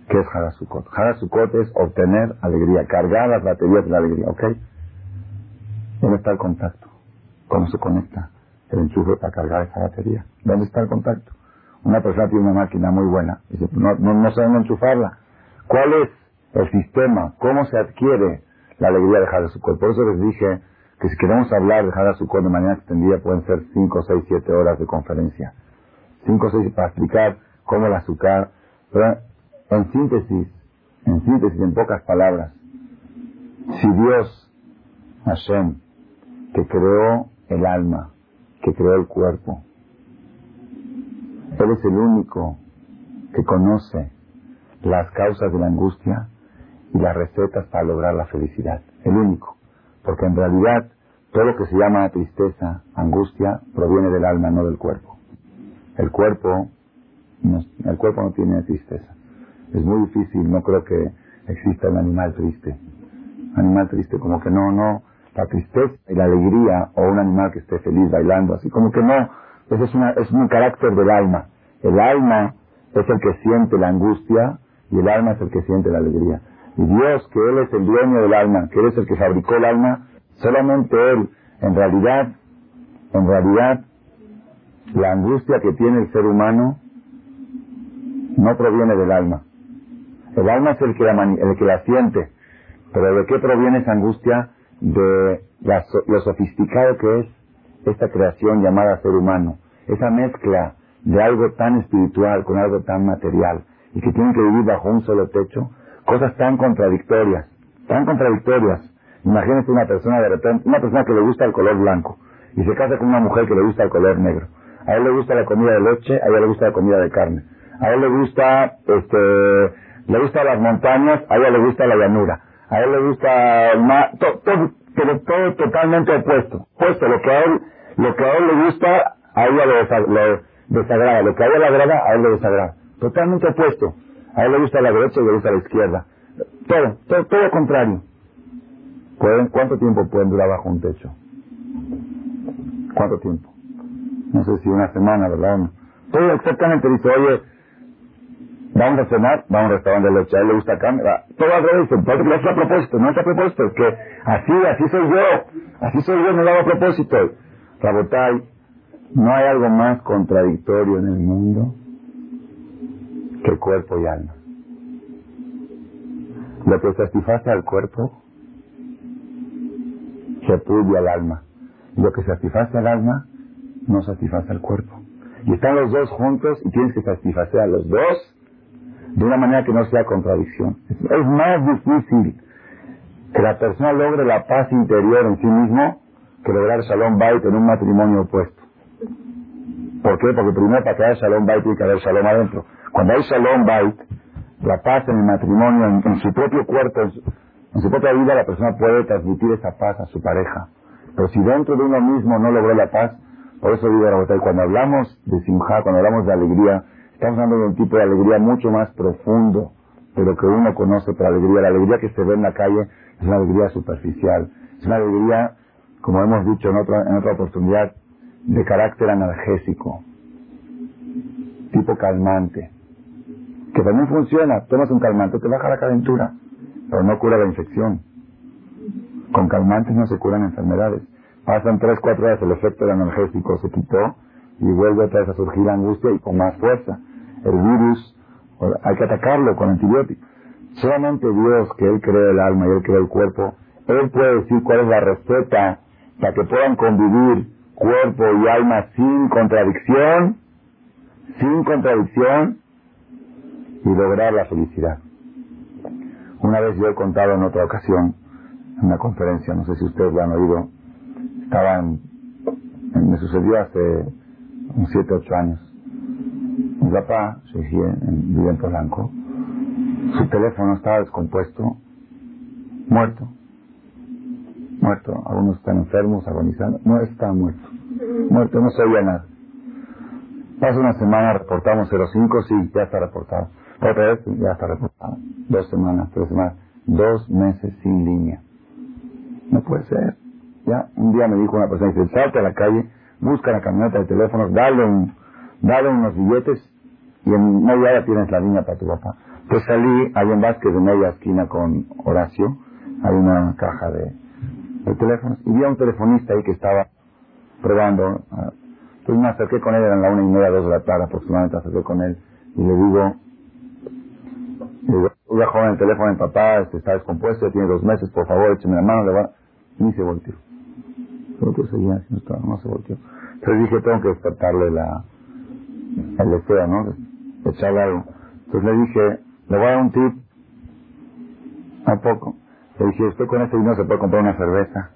qué es Hadasukot. Hadasukot es obtener alegría, cargar las baterías de la alegría, ok. ¿Dónde está el contacto? ¿Cómo se conecta el enchufe para cargar esa batería? ¿Dónde está el contacto? Una persona tiene una máquina muy buena, no, no, dónde enchufarla. ¿Cuál es el sistema? ¿Cómo se adquiere la alegría de Hadasukot? Por eso les dije que si queremos hablar de Hada Sukkot de manera extendida pueden ser 5, 6, 7 horas de conferencia. 5 o 6 para explicar cómo el azúcar, en síntesis, en síntesis, en pocas palabras, si Dios, Hashem, que creó el alma, que creó el cuerpo, Él es el único que conoce las causas de la angustia y las recetas para lograr la felicidad. El único. Porque en realidad todo lo que se llama tristeza, angustia, proviene del alma, no del cuerpo. El cuerpo el cuerpo no tiene tristeza. Es muy difícil, no creo que exista un animal triste. Un animal triste como que no, no, la tristeza y la alegría o un animal que esté feliz bailando, así como que no, eso es, una, es un carácter del alma. El alma es el que siente la angustia y el alma es el que siente la alegría. Y Dios, que Él es el dueño del alma, que Él es el que fabricó el alma, solamente Él, en realidad, en realidad, la angustia que tiene el ser humano no proviene del alma. El alma es el que la, el que la siente. Pero ¿de qué proviene esa angustia? De lo sofisticado que es esta creación llamada ser humano. Esa mezcla de algo tan espiritual con algo tan material y que tiene que vivir bajo un solo techo Cosas tan contradictorias, tan contradictorias. Imagínense una persona de repente, una persona que le gusta el color blanco y se casa con una mujer que le gusta el color negro. A él le gusta la comida de leche, a ella le gusta la comida de carne. A él le gusta, este, le gusta las montañas, a ella le gusta la llanura. a él le gusta más, to- todo, pero todo totalmente opuesto. Opuesto, lo que a él, lo que a él le gusta, a ella le, le desagrada. Lo que a ella le agrada, a él le desagrada. Totalmente opuesto. A él le gusta la derecha y le gusta la izquierda. Todo, todo, todo contrario. ¿Pueden, ¿Cuánto tiempo pueden durar bajo un techo? ¿Cuánto tiempo? No sé si una semana, ¿verdad? Todo exactamente dice, oye, vamos a cenar, vamos a un restaurante leche, a él le gusta carne, va. todo al revés, no es a propósito, no es a propósito, es que así, así soy yo, así soy yo, no lo hago a propósito. Rabotai, no hay algo más contradictorio en el mundo que cuerpo y alma. Lo que satisface al cuerpo repudia al alma. Lo que satisface al alma no satisface al cuerpo. Y están los dos juntos y tienes que satisfacer a los dos de una manera que no sea contradicción. Es, más difícil que la persona logre la paz interior en sí mismo que lograr Shalom Bait en un matrimonio opuesto. ¿Por qué? Porque primero para que haya Shalom Bait tiene que haber Shalom adentro. Cuando hay Shalom Bait, la paz en el matrimonio, en, su propio cuerpo, en su, propia vida, la persona puede transmitir esa paz a su pareja. Pero si dentro de uno mismo no logró la paz, por eso digo, cuando hablamos de Simha, cuando hablamos de alegría, estamos hablando de un tipo de alegría mucho más profundo de lo que uno conoce por alegría. La alegría que se ve en la calle es una alegría superficial. Es una alegría, como hemos dicho en otra, en otra oportunidad, de carácter analgésico, tipo calmante, que también funciona. Tomas un calmante, te baja la calentura, pero no cura la infección. Con calmantes no se curan enfermedades. Pasan tres, cuatro horas, el efecto del analgésico se quitó y vuelve otra vez a surgir la angustia y con más fuerza. El virus, hay que atacarlo con antibióticos. Solamente Dios, que Él crea el alma y Él crea el cuerpo, Él puede decir cuál es la receta para que puedan convivir cuerpo y alma sin contradicción, sin contradicción y lograr la felicidad. Una vez yo he contado en otra ocasión, en una conferencia, no sé si ustedes lo han oído, estaban, me sucedió hace unos 7, 8 años. Mi papá, se vive en Polanco, su teléfono estaba descompuesto, muerto. Muerto. Algunos están enfermos, agonizando. No, estaba muerto. Muerto, no se oía nada. Pasa una semana, reportamos 05, sí, ya está reportado. Otra vez, ya está reportado. Dos semanas, tres semanas. Dos meses sin línea. No puede ser. Ya, un día me dijo una persona, dice, salte a la calle, busca la camioneta de teléfonos, dale, un, dale unos billetes y en media hora tienes la línea para tu papá. Pues salí, hay en Vázquez de media esquina con Horacio, hay una caja de, teléfonos, y vi a un telefonista ahí que estaba probando. ah, Entonces me acerqué con él, eran la una y media, dos de la tarde aproximadamente, me acerqué con él y le digo, le digo, oiga joven, el teléfono mi papá este, está descompuesto, tiene dos meses, por favor, écheme la mano, le va... Ni se volteó. Creo que seguía esto, no se volteó. Entonces dije, tengo que despertarle la, el deseo, ¿no? De echarle algo. Entonces le dije, le voy a dar un tip. ¿A poco? Le dije, usted con ese dinero se puede comprar una cerveza.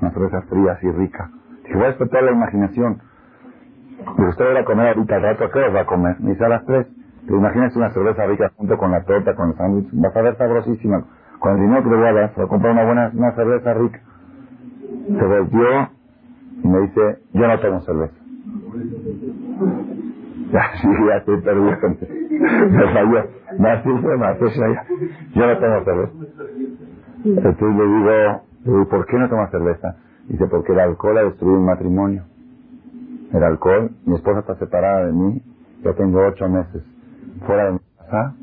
Una cerveza fría, así rica. Dije, voy a despertar la imaginación. Pero usted va a comer ahorita rato, ¿a qué hora va a comer? Me dice a las tres. Pero imagínese una cerveza rica junto con la torta, con el sándwich. Va a ver sabrosísima. Con el dinero que le voy a dar, se va a comprar una buena una cerveza rica. Se volvió y me dice, yo no tomo cerveza. Ya, sí, ya estoy perdido. Me falló. Fue, me así fue. Yo no tomo cerveza. Entonces le digo, le digo, ¿por qué no tomas cerveza? Dice, porque el alcohol ha destruido un matrimonio. El alcohol, mi esposa está separada de mí, yo tengo ocho meses fuera de mi casa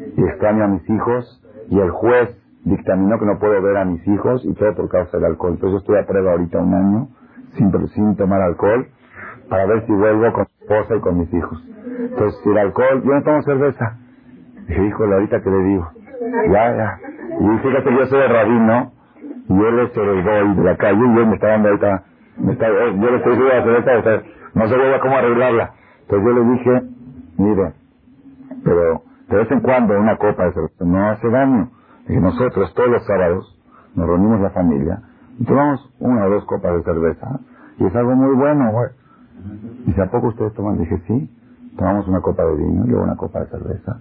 y extraño a mis hijos y el juez dictaminó que no puedo ver a mis hijos y todo por causa del alcohol. Entonces yo estoy a prueba ahorita un año sin, sin tomar alcohol para ver si vuelvo con esposa y con mis hijos. Entonces, el alcohol, yo no tomo cerveza. Dije, híjole, ahorita que le digo. Ya, ya. Y fíjate, yo soy el rabino y él es el de la calle y él me está dando ahorita, me está, eh, yo le estoy diciendo la cerveza, no sé cómo arreglarla. Entonces yo le dije, mire, pero de vez en cuando una copa de cerveza no hace daño. Dije, nosotros todos los sábados nos reunimos la familia y tomamos una o dos copas de cerveza y es algo muy bueno, güey. Dice, ¿a poco ustedes toman? Dije, sí, tomamos una copa de vino y luego una copa de cerveza.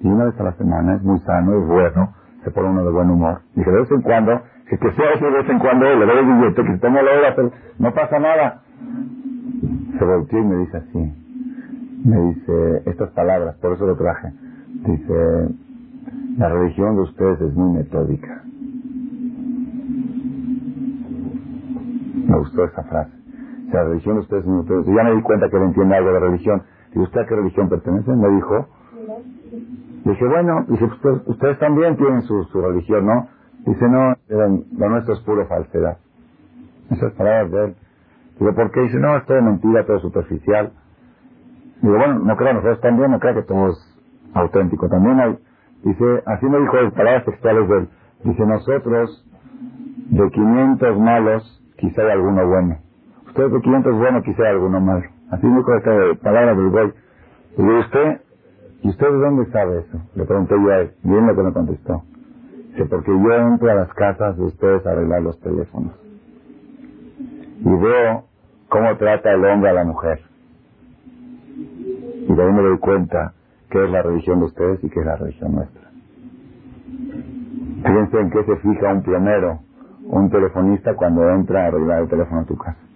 Y una vez a la semana es muy sano, es bueno, se pone uno de buen humor. Dije, de vez en cuando, que, que sea de vez en cuando, le doy el billete, que se tome la hora, no pasa nada. Se volteó y me dice así, me dice estas palabras, por eso lo traje. Dice, la religión de ustedes es muy metódica. Me gustó esa frase. La religión de ustedes es metódica. Ya me di cuenta que él entiende algo de religión. ¿Y ¿usted a qué religión pertenece? Me dijo. Dije, bueno, dice, ustedes, ustedes también tienen su, su religión, ¿no? Dice, no, lo nuestro es puro falsedad. Esas palabras de él. Digo, ¿por qué? Dice, no, es todo mentira, todo superficial. Digo, bueno, no creo, nosotros también, no creo que todo es auténtico. También hay, dice, así me dijo las palabras textuales de él. Dice, nosotros, de 500 malos, quizá hay alguno bueno. Ustedes de 500 buenos, quizá alguno malo. Así me dijo esta palabra del güey. Y le usted, ¿y usted de dónde sabe eso? Le pregunté yo a él. Bien lo que me contestó. Dice, porque yo entro a las casas de ustedes a arreglar los teléfonos. Y veo cómo trata el hombre a la mujer. Y de ahí me doy cuenta qué es la religión de ustedes y qué es la religión nuestra. Fíjense en qué se fija un pionero, un telefonista cuando entra a arreglar el teléfono a tu casa.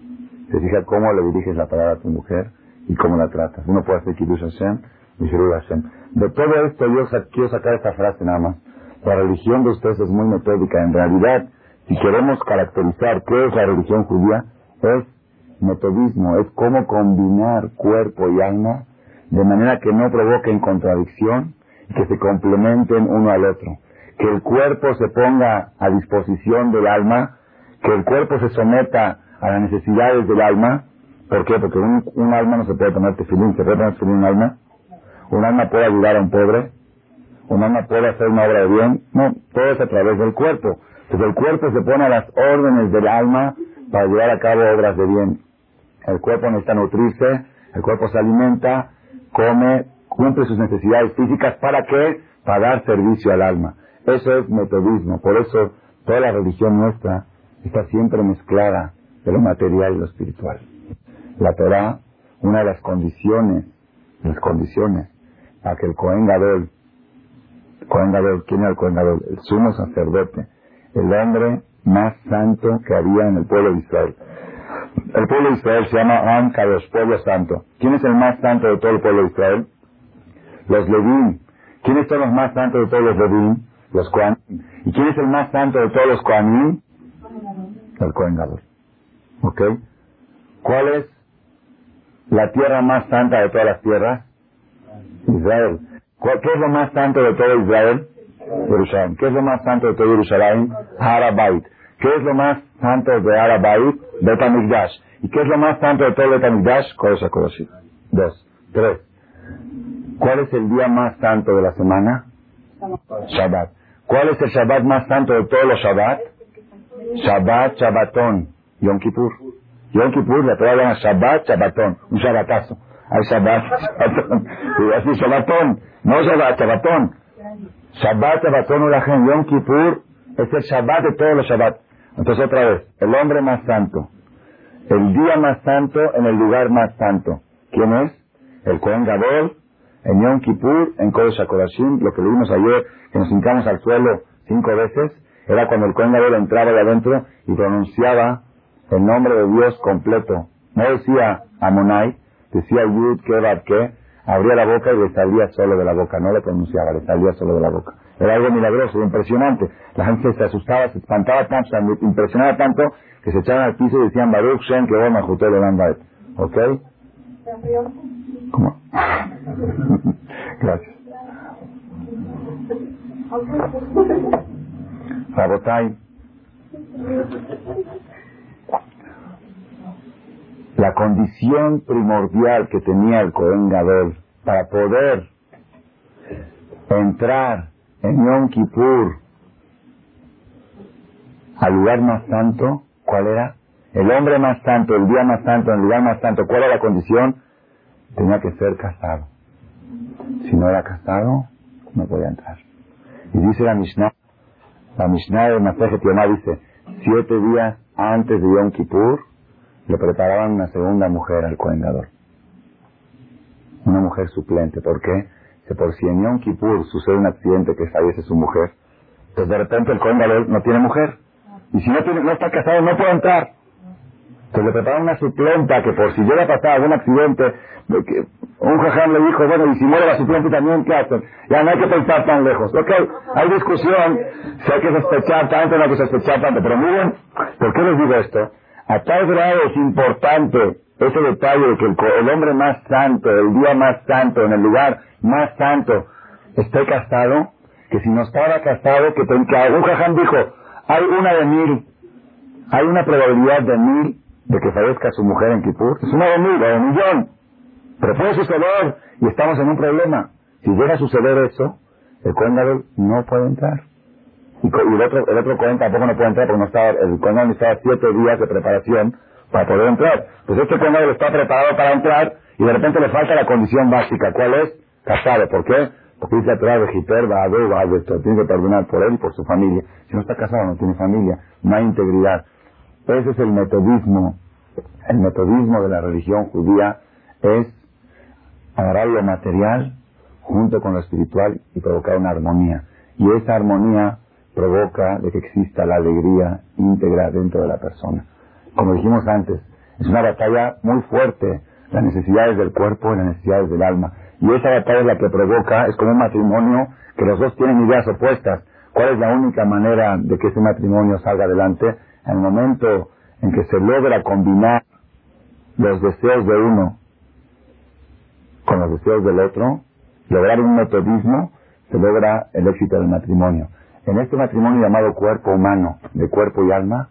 Se fija cómo le diriges la palabra a tu mujer y cómo la tratas. Uno puede hacer Kiddush Hashem y Hashem. De todo esto yo quiero sacar esta frase nada más. La religión de ustedes es muy metódica. En realidad, si queremos caracterizar qué es la religión judía, es metodismo, es cómo combinar cuerpo y alma de manera que no provoquen contradicción y que se complementen uno al otro. Que el cuerpo se ponga a disposición del alma, que el cuerpo se someta a las necesidades del alma. ¿Por qué? Porque un, alma no se puede tomar tefilín. ¿Se puede tomar tefilín un alma? ¿Un alma puede ayudar a un pobre? ¿Un alma puede hacer una obra de bien? No, todo es a través del cuerpo. Entonces el cuerpo se pone a las órdenes del alma para llevar a cabo obras de bien. El cuerpo necesita nutrirse, el cuerpo se alimenta, come, cumple sus necesidades físicas. ¿Para qué? Para dar servicio al alma. Eso es metodismo. Por eso toda la religión nuestra está siempre mezclada de lo material y lo espiritual. La Torah, una de las condiciones, las condiciones para que el Cohen Gadol, Cohen Gadol, ¿quién era el Cohen Gadol? El sumo sacerdote, el hombre más santo que había en el pueblo de Israel. El pueblo de Israel se llama Am Kadosh, pueblo santo. ¿Quién es el más santo de todo el pueblo de Israel? Los Levín. ¿Quiénes son los más santos de todos los Levín? Los Kohanim. ¿Y quién es el más santo de todos los Kohanim? El Kohen Gadol. ¿Ok? ¿Cuál es la tierra más santa de todas las tierras? Israel. ¿Qué es lo más santo de todo Israel? Jerusalén. ¿Qué es lo más santo de todo Jerusalén? Harabait. ¿Qué es lo más santo de Harabait? Betamigdash. ¿Y qué es lo más santo de todo Betamigdash? Kodesh HaKodashim. Dos. Tres. ¿Cuál es el día más santo de la semana? Shabbat. ¿Cuál es el Shabbat más santo de todos los Shabbat? Shabbat, Shabbatón. Yom Kippur. Yom Kippur, la Torah llama Shabbat, Shabbatón. Un Shabbatazo. Hay Shabbat, Shabbatón. Así Shabbatón. No Shabbat, Shabbatón. Shabbat, Shabbatón, Ulajem. Yom Kippur es el Shabbat de todos los Shabbat. Entonces otra vez, el hombre más santo. El día más santo en el lugar más santo. ¿Quién es? El Kohen Gadol, en Yom Kippur, en Kodesh HaKodashim, lo que vimos ayer, que nos hincamos al suelo cinco veces, era cuando el Kohen Gadol entraba de adentro y pronunciaba el nombre de Dios completo. No decía Amonai, decía Yud, Kevad, que, abría la boca y le salía solo de la boca, no le pronunciaba, le salía solo de la boca. Era algo milagroso, impresionante. La gente se asustaba, se espantaba tanto, se impresionaba tanto, que se echaban al piso y decían Baruch Shem, que ¿Ok? ¿Cómo? Gracias. Rabotai. La condición primordial que tenía el Cohen Gadol para poder entrar en Yom Kippur al lugar más santo, ¿cuál era? El hombre más santo, el día más santo, el lugar más santo, ¿cuál era la condición? Tenía que ser casado. Si no era casado, no podía entrar. Y dice la Mishnah, la Mishnah de Masejet Yomá dice, siete días antes de Yom Kippur, le preparaban una segunda mujer al coengador. Una mujer suplente. ¿Por qué? Que por si en Yom Kippur sucede un accidente que fallece su mujer, Pues de repente el Cohen Gadol no tiene mujer. Y si no, tiene, no está casado, no puede entrar. Entonces le preparan una suplenta que por si llega a pasar algún accidente, de que un jajam le dijo, bueno, y si muere la suplente también, ¿qué hacen? Ya no hay que pensar tan lejos. Ok, hay discusión, si hay que sospechar tanto, no hay que sospechar tanto, pero miren, ¿por qué les digo esto? A tal grado es importante ese detalle de que el, el hombre más santo, el día más santo, en el lugar más santo, esté casado, que si no estaba casado, que, que jajam dijo, hay una de mil, hay una probabilidad de mil de que fallezca su mujer en Kipur. Es una de mil, de un millón. Pero puede suceder y estamos en un problema. Si llega a suceder eso, el Gadol no puede entrar. Y, y el otro, el otro Kohen tampoco no puede entrar porque no estaba, el Gadol necesitaba siete días de preparación para poder entrar. Pues este Gadol está preparado para entrar y de repente le falta la condición básica. ¿Cuál es? Casado. ¿Por qué? Porque dice atrás de Jiter, va a ver esto. Tiene que perdonar por él y por su familia. Si no está casado, no tiene familia. No hay integridad. Ese es el metodismo. El metodismo de la religión judía es agarrar lo material junto con lo espiritual y provocar una armonía. Y esa armonía provoca de que exista la alegría íntegra dentro de la persona. Como dijimos antes, es una batalla muy fuerte, las necesidades del cuerpo y las necesidades del alma. Y esa batalla es la que provoca, es como un matrimonio que los dos tienen ideas opuestas. ¿Cuál es la única manera de que ese matrimonio salga adelante? En el momento en que se logra combinar los deseos de uno con los deseos del otro, lograr un metodismo, se logra el éxito del matrimonio. En este matrimonio llamado cuerpo humano, de cuerpo y alma,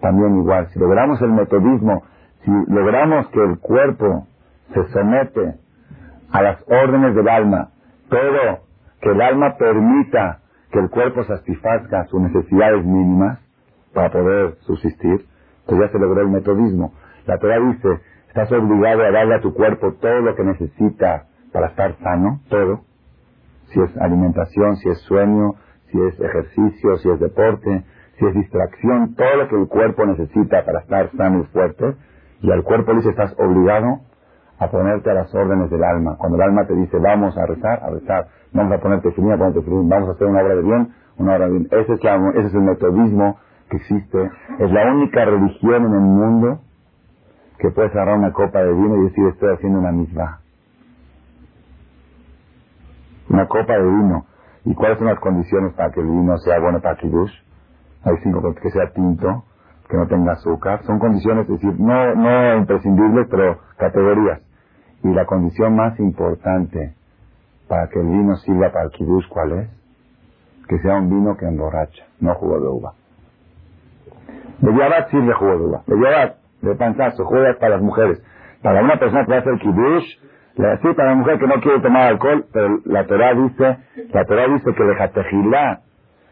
también igual. Si logramos el metodismo, si logramos que el cuerpo se somete a las órdenes del alma, pero que el alma permita que el cuerpo satisfazca sus necesidades mínimas para poder subsistir, pues ya se logró el metodismo. La Torah dice, estás obligado a darle a tu cuerpo todo lo que necesita para estar sano, todo. Si es alimentación, si es sueño, si es ejercicio, si es deporte, si es distracción, todo lo que el cuerpo necesita para estar sano y fuerte. Y al cuerpo le dice, estás obligado a ponerte a las órdenes del alma. Cuando el alma te dice, vamos a rezar, a rezar, vamos a ponerte fin, a ponerte fin, vamos a hacer una obra de bien, una obra de bien. Ese es, la- ese es el metodismo que existe. Es la única religión en el mundo que puedes agarrar una copa de vino y decir, estoy haciendo una misma. Una copa de vino. ¿Y cuáles son las condiciones para que el vino sea bueno para Kiddush? Hay cinco, que sea tinto, que no tenga azúcar. Son condiciones, es decir, no, no imprescindibles, pero categorías. Y la condición más importante para que el vino sirva para el Kiddush, ¿cuál es? Que sea un vino que emborracha, no jugo de uva. De Yabat sirve jugo de uva. De Yabat, de panzazo, para las mujeres. Para una persona que a hacer Kiddush, sí, para la mujer que no quiere tomar alcohol, pero la Torah dice, la Torah dice que de Jatejilá,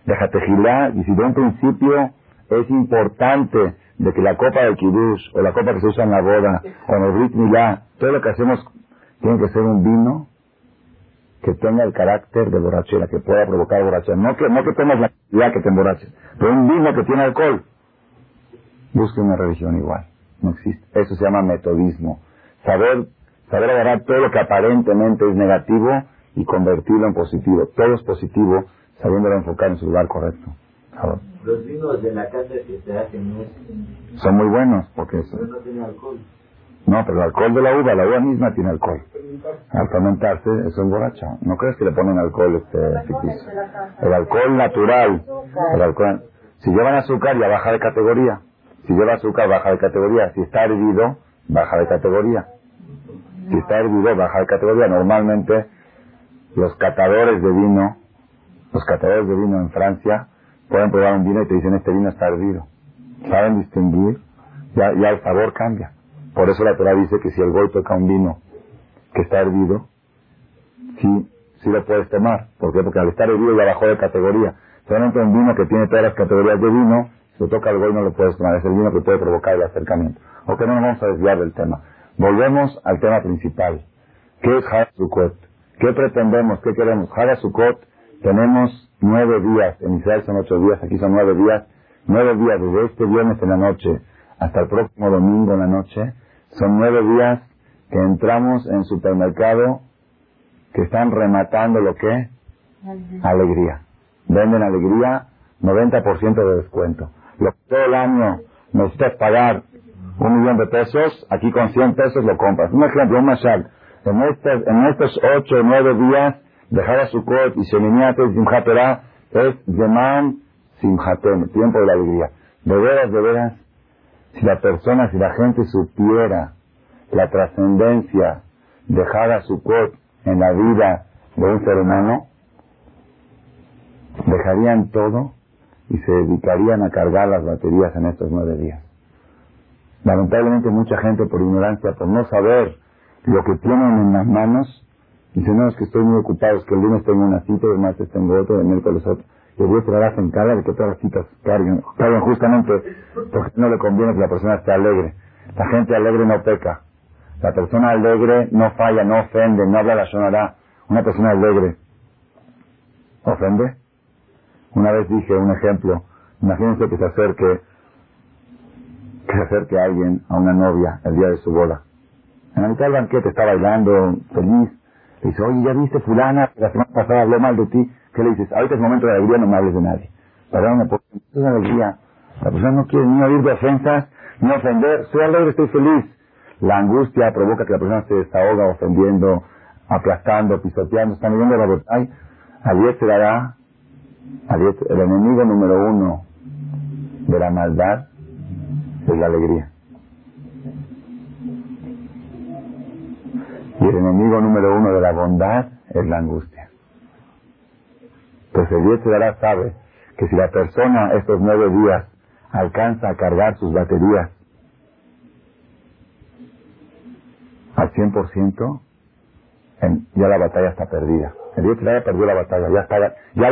de Jatejilá, y si de un principio es importante de que la copa del Kiddush, o la copa que se usa en la boda, o en el Brit Milá, todo lo que hacemos tiene que ser un vino que tenga el carácter de borrachera, que pueda provocar borrachera. No que, no que tengas la idea que te emborraches, pero un vino que tiene alcohol. Busque una religión igual. No existe. Eso se llama metodismo. Saber, saber agarrar todo lo que aparentemente es negativo y convertirlo en positivo. Todo es positivo, sabiéndolo enfocar en su lugar correcto. Ahora, Los vinos de la casa que se hacen no es, Son muy buenos porque eso. no tiene alcohol. No, pero el alcohol de la uva, la uva misma tiene alcohol. Al fermentarse, eso emborracha. ¿No crees que le ponen alcohol este ficticio? El alcohol natural. El alcohol, si llevan azúcar, ya baja de categoría. Si lleva azúcar, baja de categoría. Si está hervido, baja de categoría. Si está hervido, baja de categoría. Normalmente, los catadores de vino, los catadores de vino en Francia, pueden probar un vino y te dicen, este vino está hervido. Saben distinguir, ya, el sabor cambia. Por eso la Torah dice que si el goy toca un vino que está hervido, sí, sí lo puedes tomar. ¿Por qué? Porque al estar hervido ya bajó de categoría. Solamente un vino que tiene todas las categorías de vino, si lo toca el goy no lo puedes tomar. Es el vino que puede provocar el acercamiento. Ok, no nos vamos a desviar del tema. Volvemos al tema principal. ¿Qué es Sukkot? ¿Qué pretendemos? ¿Qué queremos? Sukkot tenemos nueve días. En Israel son ocho días, aquí son nueve días. Nueve días desde este viernes en la noche hasta el próximo domingo en la noche. Son nueve días que entramos en supermercado que están rematando lo que? Alegría. Venden alegría 90% de descuento. Lo que todo el año necesitas pagar un millón de pesos, aquí con 100 pesos lo compras. Un ejemplo, un mashal. En, estos, en estos 8 o 9 días, dejar a Sukkot y Sheminiate y Simchat Torah es Zeman Simchatem, tiempo de la alegría. De veras, de veras, si la persona, si la gente supiera la trascendencia de a Sukkot en la vida de un ser humano, dejarían todo y se dedicarían a cargar las baterías en estos nueve días. Lamentablemente mucha gente por ignorancia, por no saber lo que tienen en las manos, dice, no, es que estoy muy ocupado, es que el lunes tengo una cita, el martes tengo otro, el miércoles otro. Y Dios te en cara de que todas las citas carguen, carguen justamente porque no le conviene que la persona esté alegre. La gente alegre no peca. La persona alegre no falla, no ofende, no habla la sonará. Una persona alegre ofende. Una vez dije un ejemplo. Imagínense que se acerque que acerque a alguien, a una novia, el día de su boda. En la mitad del banquete está bailando, feliz. Le dice, oye, ¿ya viste fulana? La semana pasada habló mal de ti. ¿Qué le dices? Ahorita es momento de alegría, no me hables de nadie. Para una es alegría. La persona no quiere ni oír de ofensas, ni ofender. Estoy alegre, estoy feliz. La angustia provoca que la persona se desahoga ofendiendo, aplastando, pisoteando. Están viendo la botella. Aliet se dará, el enemigo número uno de la maldad es la alegría. Y el enemigo número uno de la bondad es la angustia. Entonces el dará sabe que si la persona estos nueve días alcanza a cargar sus baterías al 100%, en, ya la batalla está perdida. El Dios perdió la batalla, ya está, ya